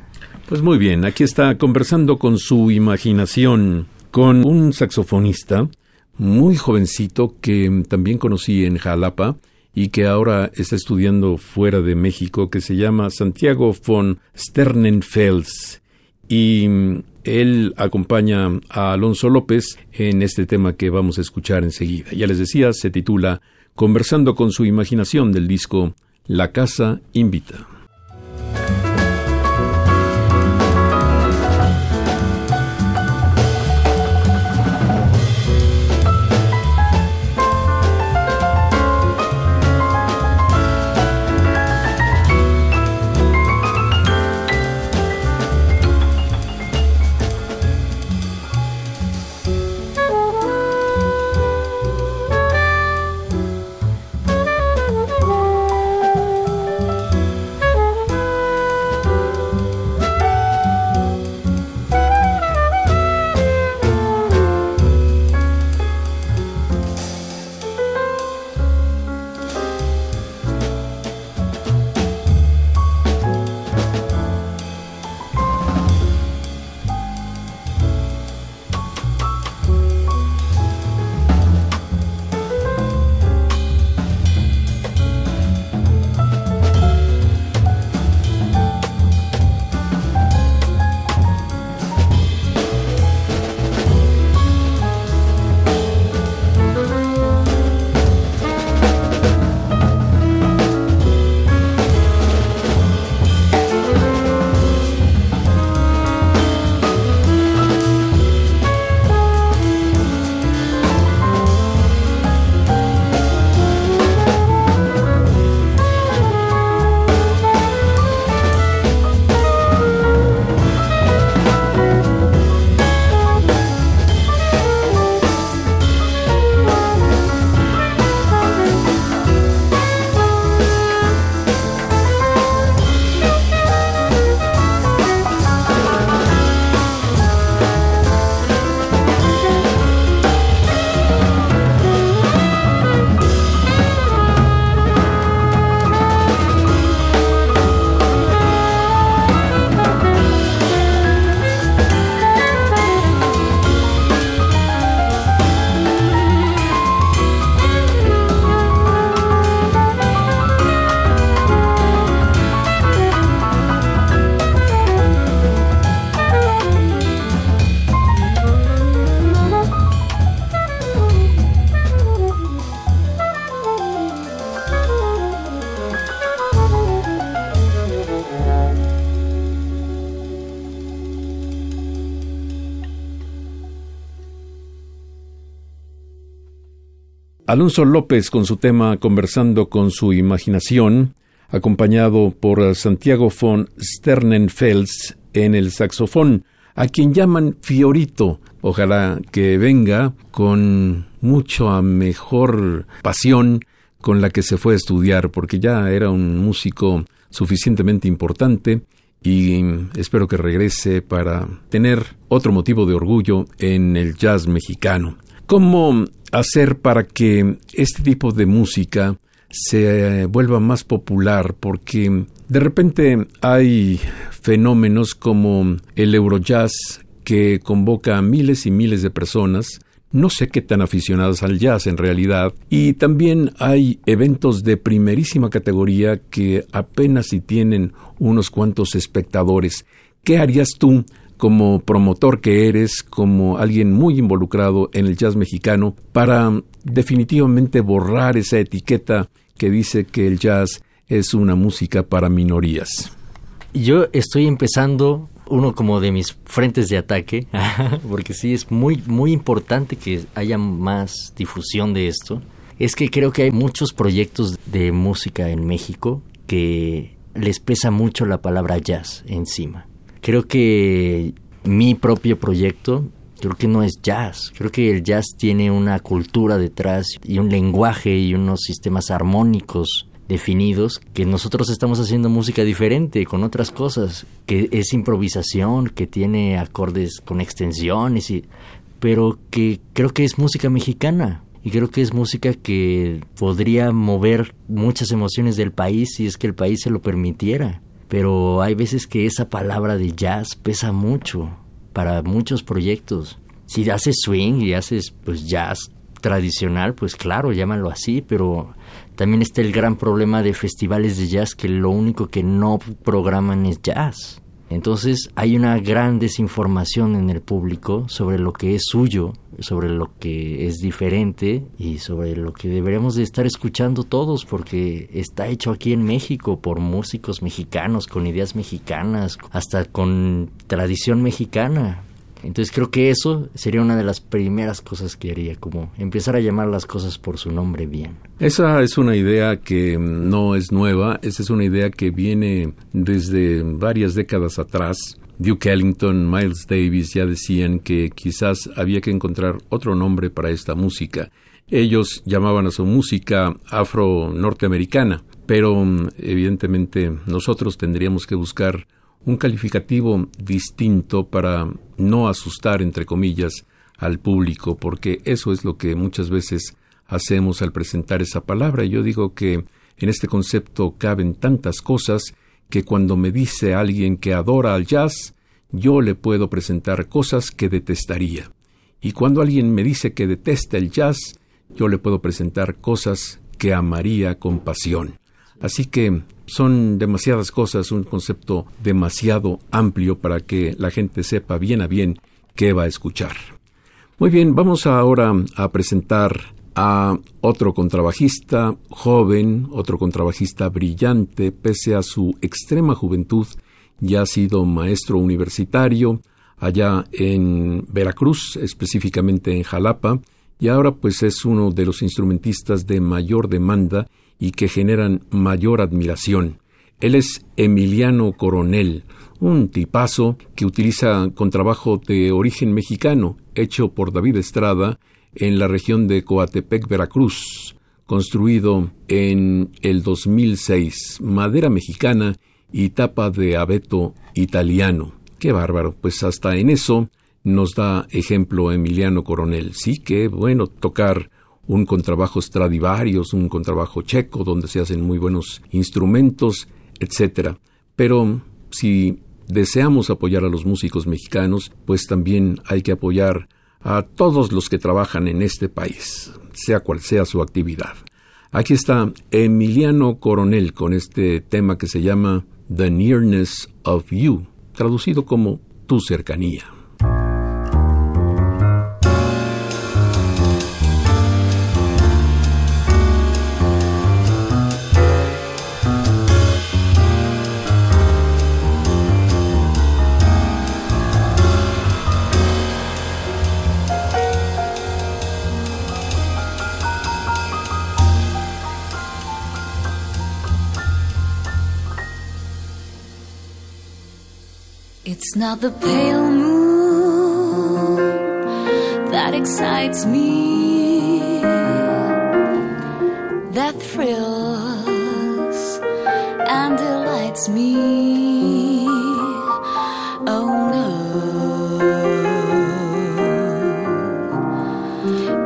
Pues muy bien, aquí está conversando con su imaginación, con un saxofonista muy jovencito que también conocí en Jalapa, y que ahora está estudiando fuera de México, que se llama Santiago von Sternenfels. Y mm, él acompaña a Alonso López en este tema que vamos a escuchar enseguida. Ya les decía, se titula Conversando con su imaginación del disco La Casa Invita. Alonso López con su tema Conversando con su imaginación, acompañado por Santiago von Sternenfels en el saxofón, a quien llaman Fiorito. Ojalá que venga con mucha mejor pasión con la que se fue a estudiar, porque ya era un músico suficientemente importante y espero que regrese para tener otro motivo de orgullo en el jazz mexicano. ¿Cómo hacer para que este tipo de música se vuelva más popular? Porque de repente hay fenómenos como el Eurojazz que convoca a miles y miles de personas no sé qué tan aficionadas al jazz en realidad, y también hay eventos de primerísima categoría que apenas si tienen unos cuantos espectadores. ¿Qué harías tú como promotor que eres, como alguien muy involucrado en el jazz mexicano, para definitivamente borrar esa etiqueta que dice que el jazz es una música para minorías? Yo estoy empezando uno como de mis frentes de ataque, porque sí es muy, muy importante que haya más difusión de esto, es que creo que hay muchos proyectos de música en México que les pesa mucho la palabra jazz encima. Creo que mi propio proyecto creo que no es jazz. Creo que el jazz tiene una cultura detrás y un lenguaje y unos sistemas armónicos definidos, que nosotros estamos haciendo música diferente, con otras cosas, que es improvisación, que tiene acordes con extensiones, y, pero que creo que es música mexicana. Y creo que es música que podría mover muchas emociones del país si es que el país se lo permitiera. Pero hay veces que esa palabra de jazz pesa mucho para muchos proyectos. Si haces swing y haces pues jazz tradicional, pues claro, llámalo así, pero también está el gran problema de festivales de jazz que lo único que no programan es jazz. Entonces hay una gran desinformación en el público sobre lo que es suyo, sobre lo que es diferente y sobre lo que deberíamos de estar escuchando todos porque está hecho aquí en México por músicos mexicanos, con ideas mexicanas, hasta con tradición mexicana. Entonces creo que eso sería una de las primeras cosas que haría, como empezar a llamar las cosas por su nombre bien. Esa es una idea que no es nueva, esa es una idea que viene desde varias décadas atrás. Duke Ellington, Miles Davis ya decían que quizás había que encontrar otro nombre para esta música. Ellos llamaban a su música afro-norteamericana, pero evidentemente nosotros tendríamos que buscar un calificativo distinto para no asustar, entre comillas, al público, porque eso es lo que muchas veces hacemos al presentar esa palabra. Yo digo que en este concepto caben tantas cosas que cuando me dice alguien que adora al jazz, yo le puedo presentar cosas que detestaría. Y cuando alguien me dice que detesta el jazz, yo le puedo presentar cosas que amaría con pasión. Así que son demasiadas cosas, un concepto demasiado amplio para que la gente sepa bien a bien qué va a escuchar. Muy bien, vamos ahora a presentar a otro contrabajista joven, otro contrabajista brillante, pese a su extrema juventud, ya ha sido maestro universitario allá en Veracruz, específicamente en Jalapa, y ahora pues es uno de los instrumentistas de mayor demanda y que generan mayor admiración. Él es Emiliano Coronel, un tipazo que utiliza contrabajo de origen mexicano, hecho por David Estrada en la región de Coatepec, Veracruz, construido en el 2006, madera mexicana y tapa de abeto italiano. Qué bárbaro, pues hasta en eso nos da ejemplo Emiliano Coronel. Sí que bueno tocar un contrabajo Stradivarius, un contrabajo checo, donde se hacen muy buenos instrumentos, etc. Pero si deseamos apoyar a los músicos mexicanos, pues también hay que apoyar a todos los que trabajan en este país, sea cual sea su actividad. Aquí está Emiliano Coronel con este tema que se llama The Nearness of You, traducido como Tu cercanía. It's not the pale moon that excites me, that thrills and delights me. Oh no,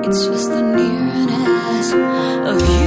it's just the nearness of you.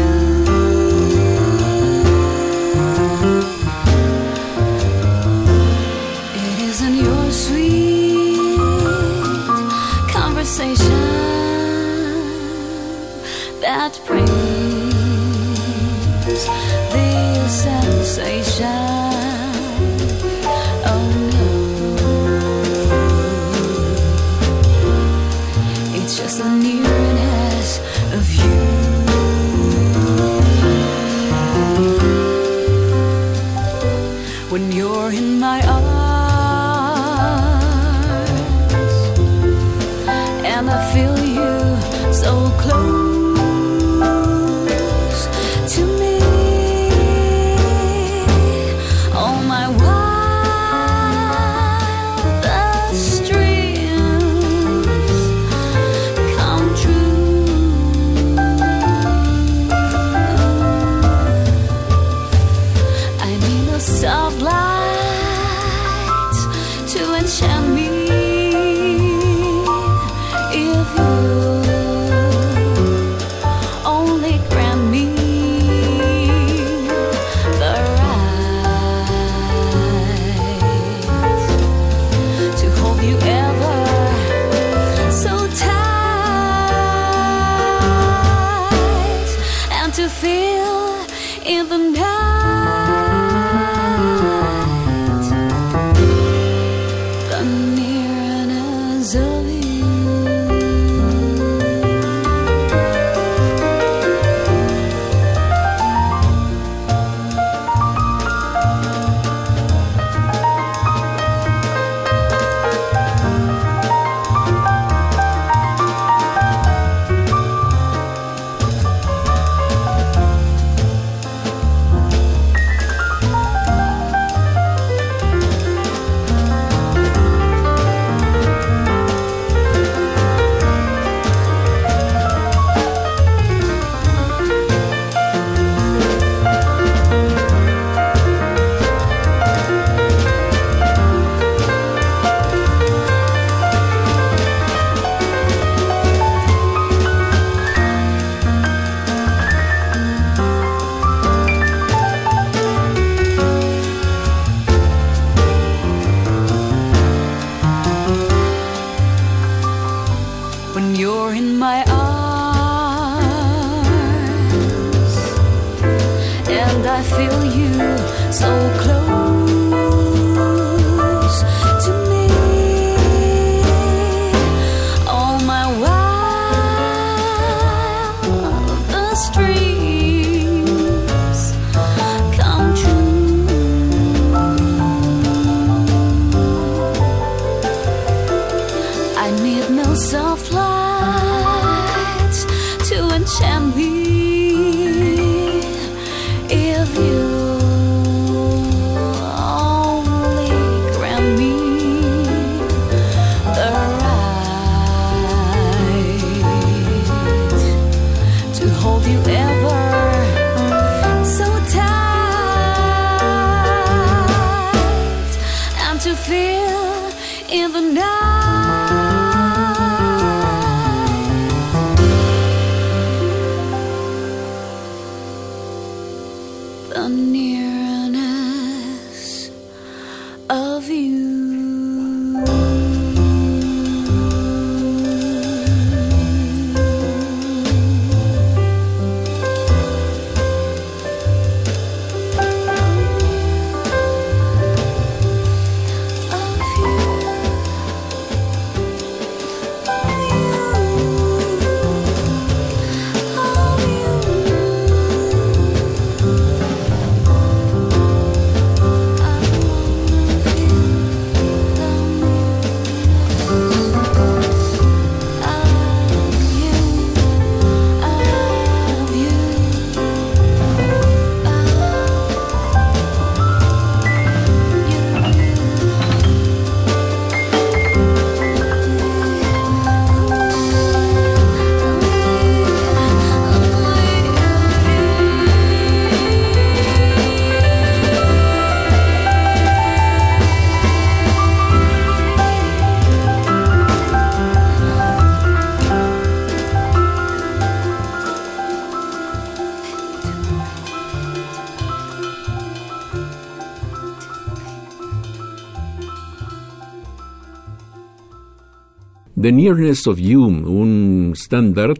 The Nearness of You, un estándar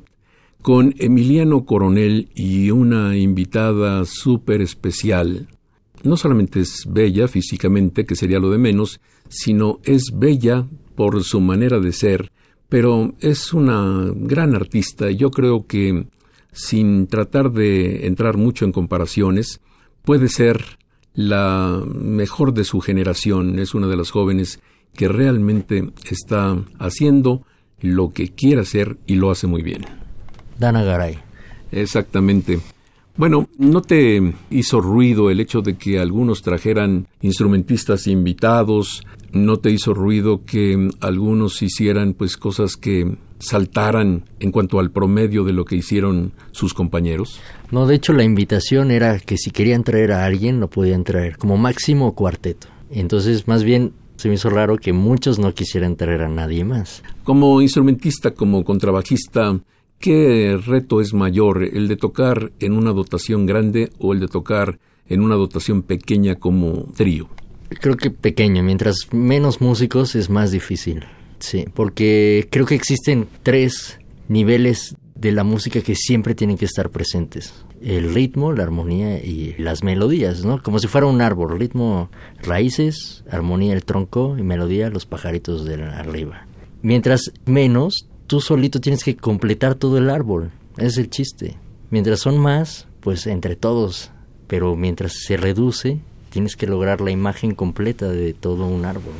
con Emiliano Coronel y una invitada súper especial. No solamente es bella físicamente, que sería lo de menos, sino es bella por su manera de ser, pero es una gran artista. Yo creo que, sin tratar de entrar mucho en comparaciones, puede ser la mejor de su generación. Es una de las jóvenes que realmente está haciendo lo que quiere hacer y lo hace muy bien. Dana Garay. Exactamente. Bueno, ¿no te hizo ruido el hecho de que algunos trajeran instrumentistas invitados? ¿No te hizo ruido que algunos hicieran pues cosas que saltaran en cuanto al promedio de lo que hicieron sus compañeros? No, de hecho la invitación era que si querían traer a alguien lo podían traer, como máximo cuarteto. Entonces, más bien se me hizo raro que muchos no quisieran traer a nadie más. Como instrumentista, como contrabajista, ¿qué reto es mayor, el de tocar en una dotación grande o el de tocar en una dotación pequeña como trío? Creo que pequeño, mientras menos músicos es más difícil. Sí, porque creo que existen tres niveles de la música que siempre tienen que estar presentes. El ritmo, la armonía y las melodías, ¿no? Como si fuera un árbol. Ritmo, raíces, armonía, el tronco y melodía, los pajaritos de arriba. Mientras menos, tú solito tienes que completar todo el árbol. Ese es el chiste. Mientras son más, pues entre todos. Pero mientras se reduce, tienes que lograr la imagen completa de todo un árbol.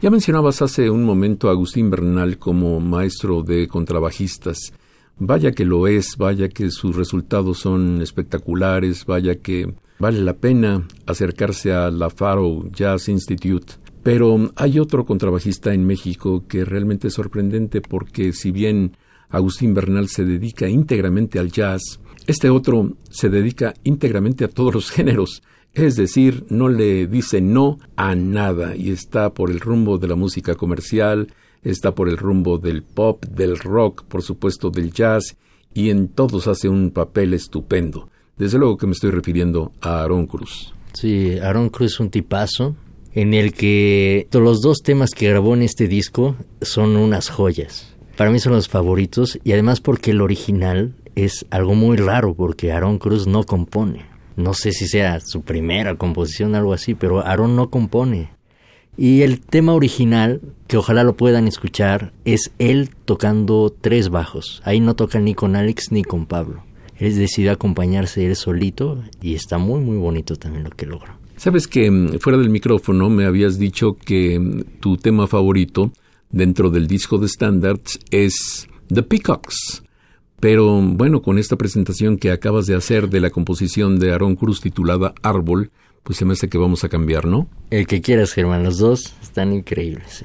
Ya mencionabas hace un momento a Agustín Bernal como maestro de contrabajistas. Vaya que lo es, vaya que sus resultados son espectaculares, vaya que vale la pena acercarse a la Faro Jazz Institute. Pero hay otro contrabajista en México que realmente es sorprendente porque si bien Agustín Bernal se dedica íntegramente al jazz, este otro se dedica íntegramente a todos los géneros. Es decir, no le dice no a nada y está por el rumbo de la música comercial, está por el rumbo del pop, del rock, por supuesto del jazz, y en todos hace un papel estupendo. Desde luego que me estoy refiriendo a Aaron Cruz. Sí, Aaron Cruz es un tipazo en el que los dos temas que grabó en este disco son unas joyas. Para mí son los favoritos y además porque el original es algo muy raro porque Aaron Cruz no compone. No sé si sea su primera composición o algo así, pero Aaron no compone. Y el tema original, que ojalá lo puedan escuchar, es él tocando tres bajos. Ahí no toca ni con Alex ni con Pablo. Él decidió acompañarse él solito y está muy muy bonito también lo que logró. Sabes que mm, fuera del micrófono me habías dicho que mm, tu tema favorito dentro del disco de standards es The Peacocks. Pero bueno, con esta presentación que acabas de hacer de la composición de Aaron Cruz titulada Árbol, pues se me hace que vamos a cambiar, ¿no? El que quieras, Germán, los dos están increíbles. sí.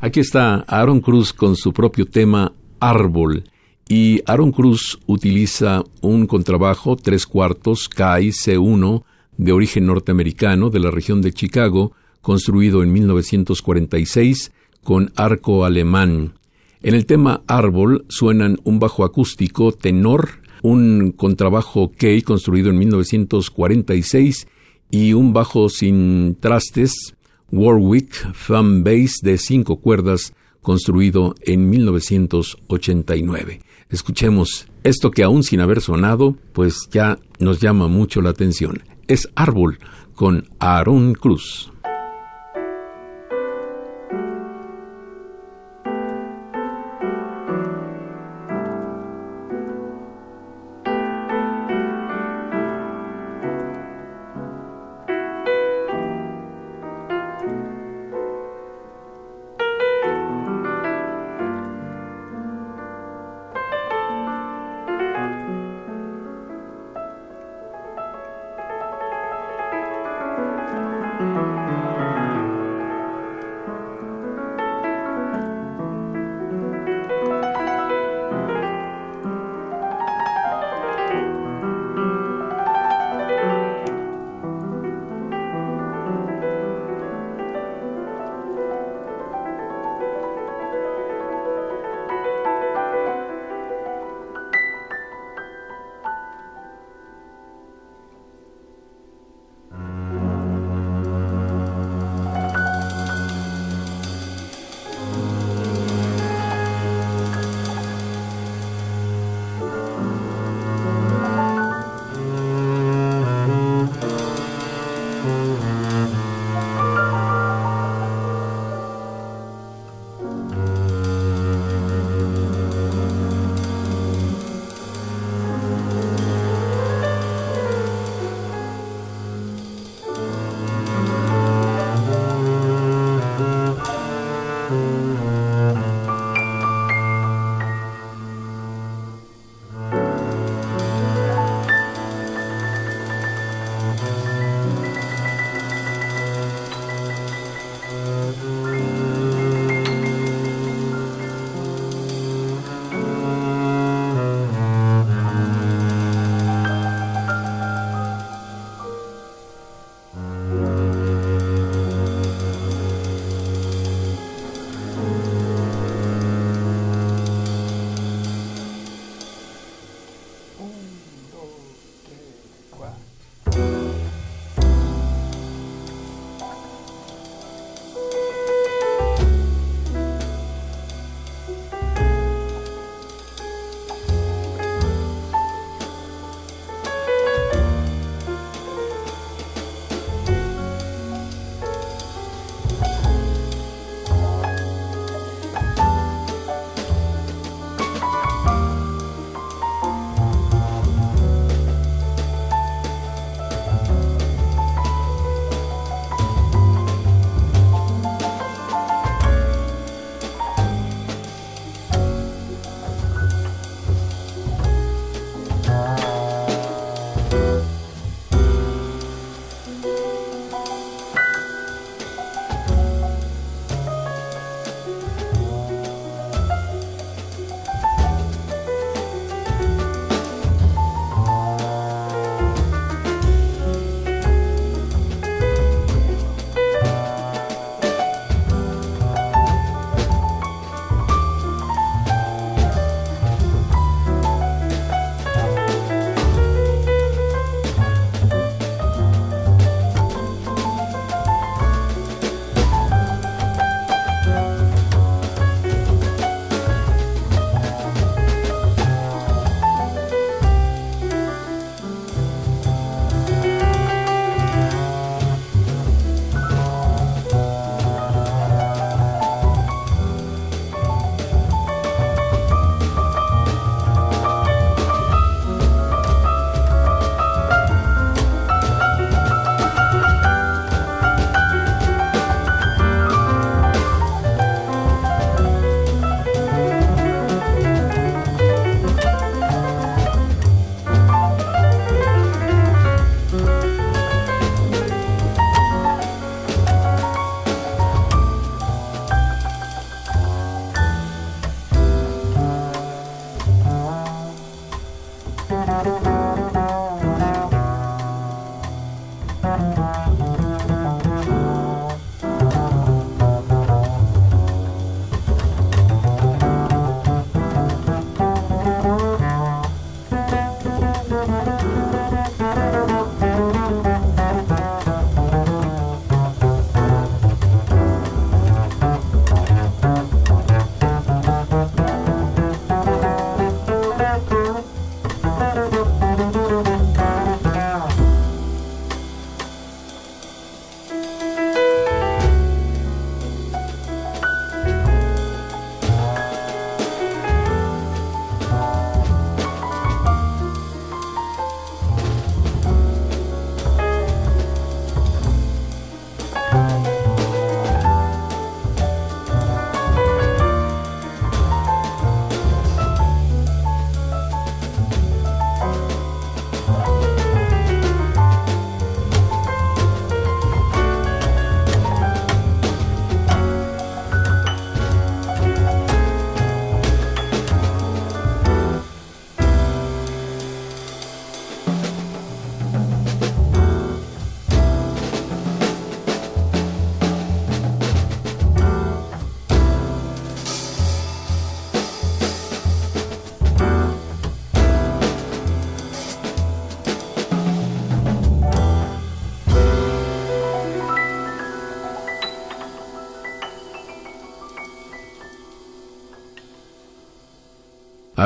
Aquí está Aaron Cruz con su propio tema Árbol. Y Aaron Cruz utiliza un contrabajo tres cuartos KI C1 de origen norteamericano de la región de Chicago, construido en 1946 con arco alemán. En el tema Árbol suenan un bajo acústico tenor, un contrabajo key construido en 1946 y un bajo sin trastes Warwick Thumb Bass de cinco cuerdas construido en 1989. Escuchemos esto que aún sin haber sonado, pues ya nos llama mucho la atención. Es Árbol con Aaron Cruz.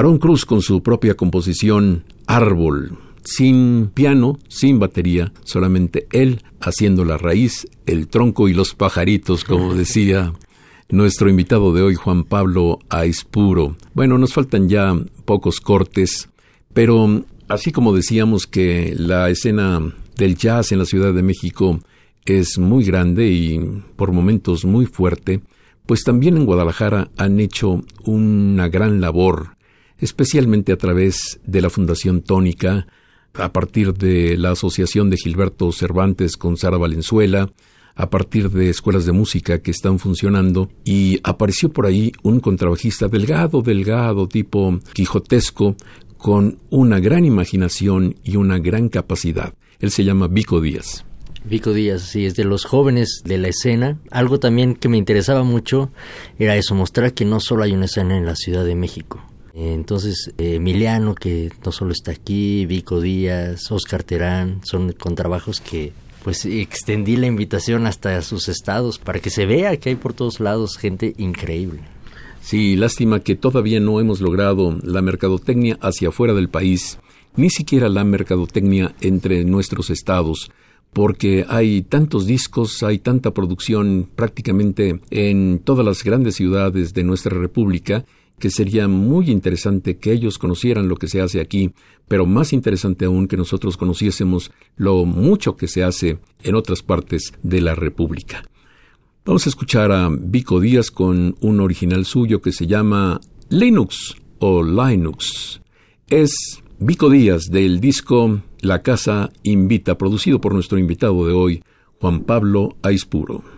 Aaron Cruz con su propia composición Árbol, sin piano, sin batería, solamente él haciendo la raíz, el tronco y los pajaritos, como decía nuestro invitado de hoy, Juan Pablo Aispuro. Bueno, nos faltan ya pocos cortes, pero así como decíamos que la escena del jazz en la Ciudad de México es muy grande y por momentos muy fuerte, pues también en Guadalajara han hecho una gran labor especialmente a través de la Fundación Tónica, a partir de la asociación de Gilberto Cervantes con Sara Valenzuela, a partir de escuelas de música que están funcionando, y apareció por ahí un contrabajista delgado, delgado, tipo quijotesco, con una gran imaginación y una gran capacidad. Él se llama Vico Díaz. Vico Díaz, sí, es de los jóvenes de la escena. Algo también que me interesaba mucho era eso, mostrar que no solo hay una escena en la Ciudad de México, entonces, Emiliano, que no solo está aquí, Vico Díaz, Oscar Terán, son con trabajos que pues extendí la invitación hasta sus estados para que se vea que hay por todos lados gente increíble. Sí, lástima que todavía no hemos logrado la mercadotecnia hacia afuera del país, ni siquiera la mercadotecnia entre nuestros estados, porque hay tantos discos, hay tanta producción prácticamente en todas las grandes ciudades de nuestra república, que sería muy interesante que ellos conocieran lo que se hace aquí, pero más interesante aún que nosotros conociésemos lo mucho que se hace en otras partes de la República. Vamos a escuchar a Vico Díaz con un original suyo que se llama Linux o Linux. Es Vico Díaz del disco La Casa Invita, producido por nuestro invitado de hoy, Juan Pablo Aispuro.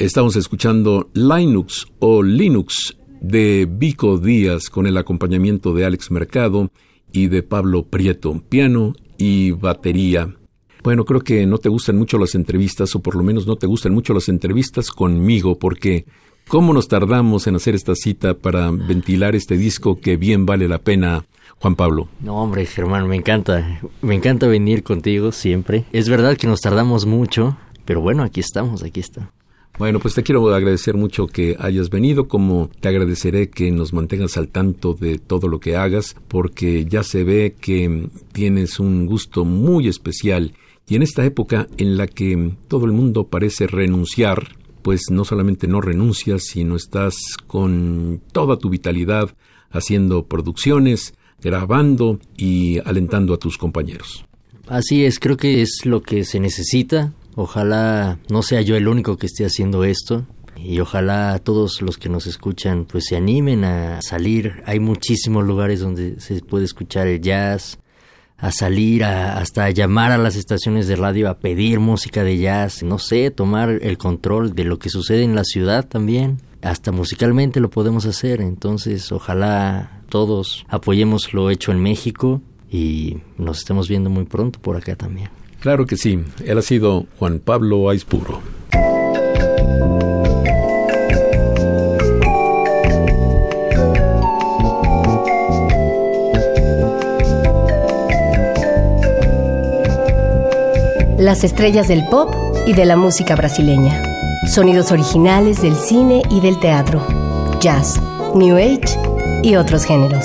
Estamos escuchando Linux o Linux de Vico Díaz con el acompañamiento de Alex Mercado y de Pablo Prieto, piano y batería. Bueno, creo que no te gustan mucho las entrevistas, o por lo menos no te gustan mucho las entrevistas conmigo, porque ¿cómo nos tardamos en hacer esta cita para ventilar este disco que bien vale la pena, Juan Pablo? No, hombre, Germán, me encanta. Me encanta venir contigo siempre. Es verdad que nos tardamos mucho, pero bueno, aquí estamos, aquí está. Bueno, pues te quiero agradecer mucho que hayas venido, como te agradeceré que nos mantengas al tanto de todo lo que hagas, porque ya se ve que tienes un gusto muy especial. Y en esta época en la que todo el mundo parece renunciar, pues no solamente no renuncias, sino estás con toda tu vitalidad haciendo producciones, grabando y alentando a tus compañeros. Así es, creo que es lo que se necesita Ojalá no sea yo el único que esté haciendo esto y ojalá todos los que nos escuchan pues se animen a salir. Hay muchísimos lugares donde se puede escuchar el jazz, a salir, a, hasta llamar a las estaciones de radio a pedir música de jazz, no sé, tomar el control de lo que sucede en la ciudad también. Hasta musicalmente lo podemos hacer, entonces ojalá todos apoyemos lo hecho en México y nos estemos viendo muy pronto por acá también. Claro que sí, él ha sido Juan Pablo Aispuro. Las estrellas del pop y de la música brasileña. Sonidos originales del cine y del teatro. Jazz, New Age y otros géneros.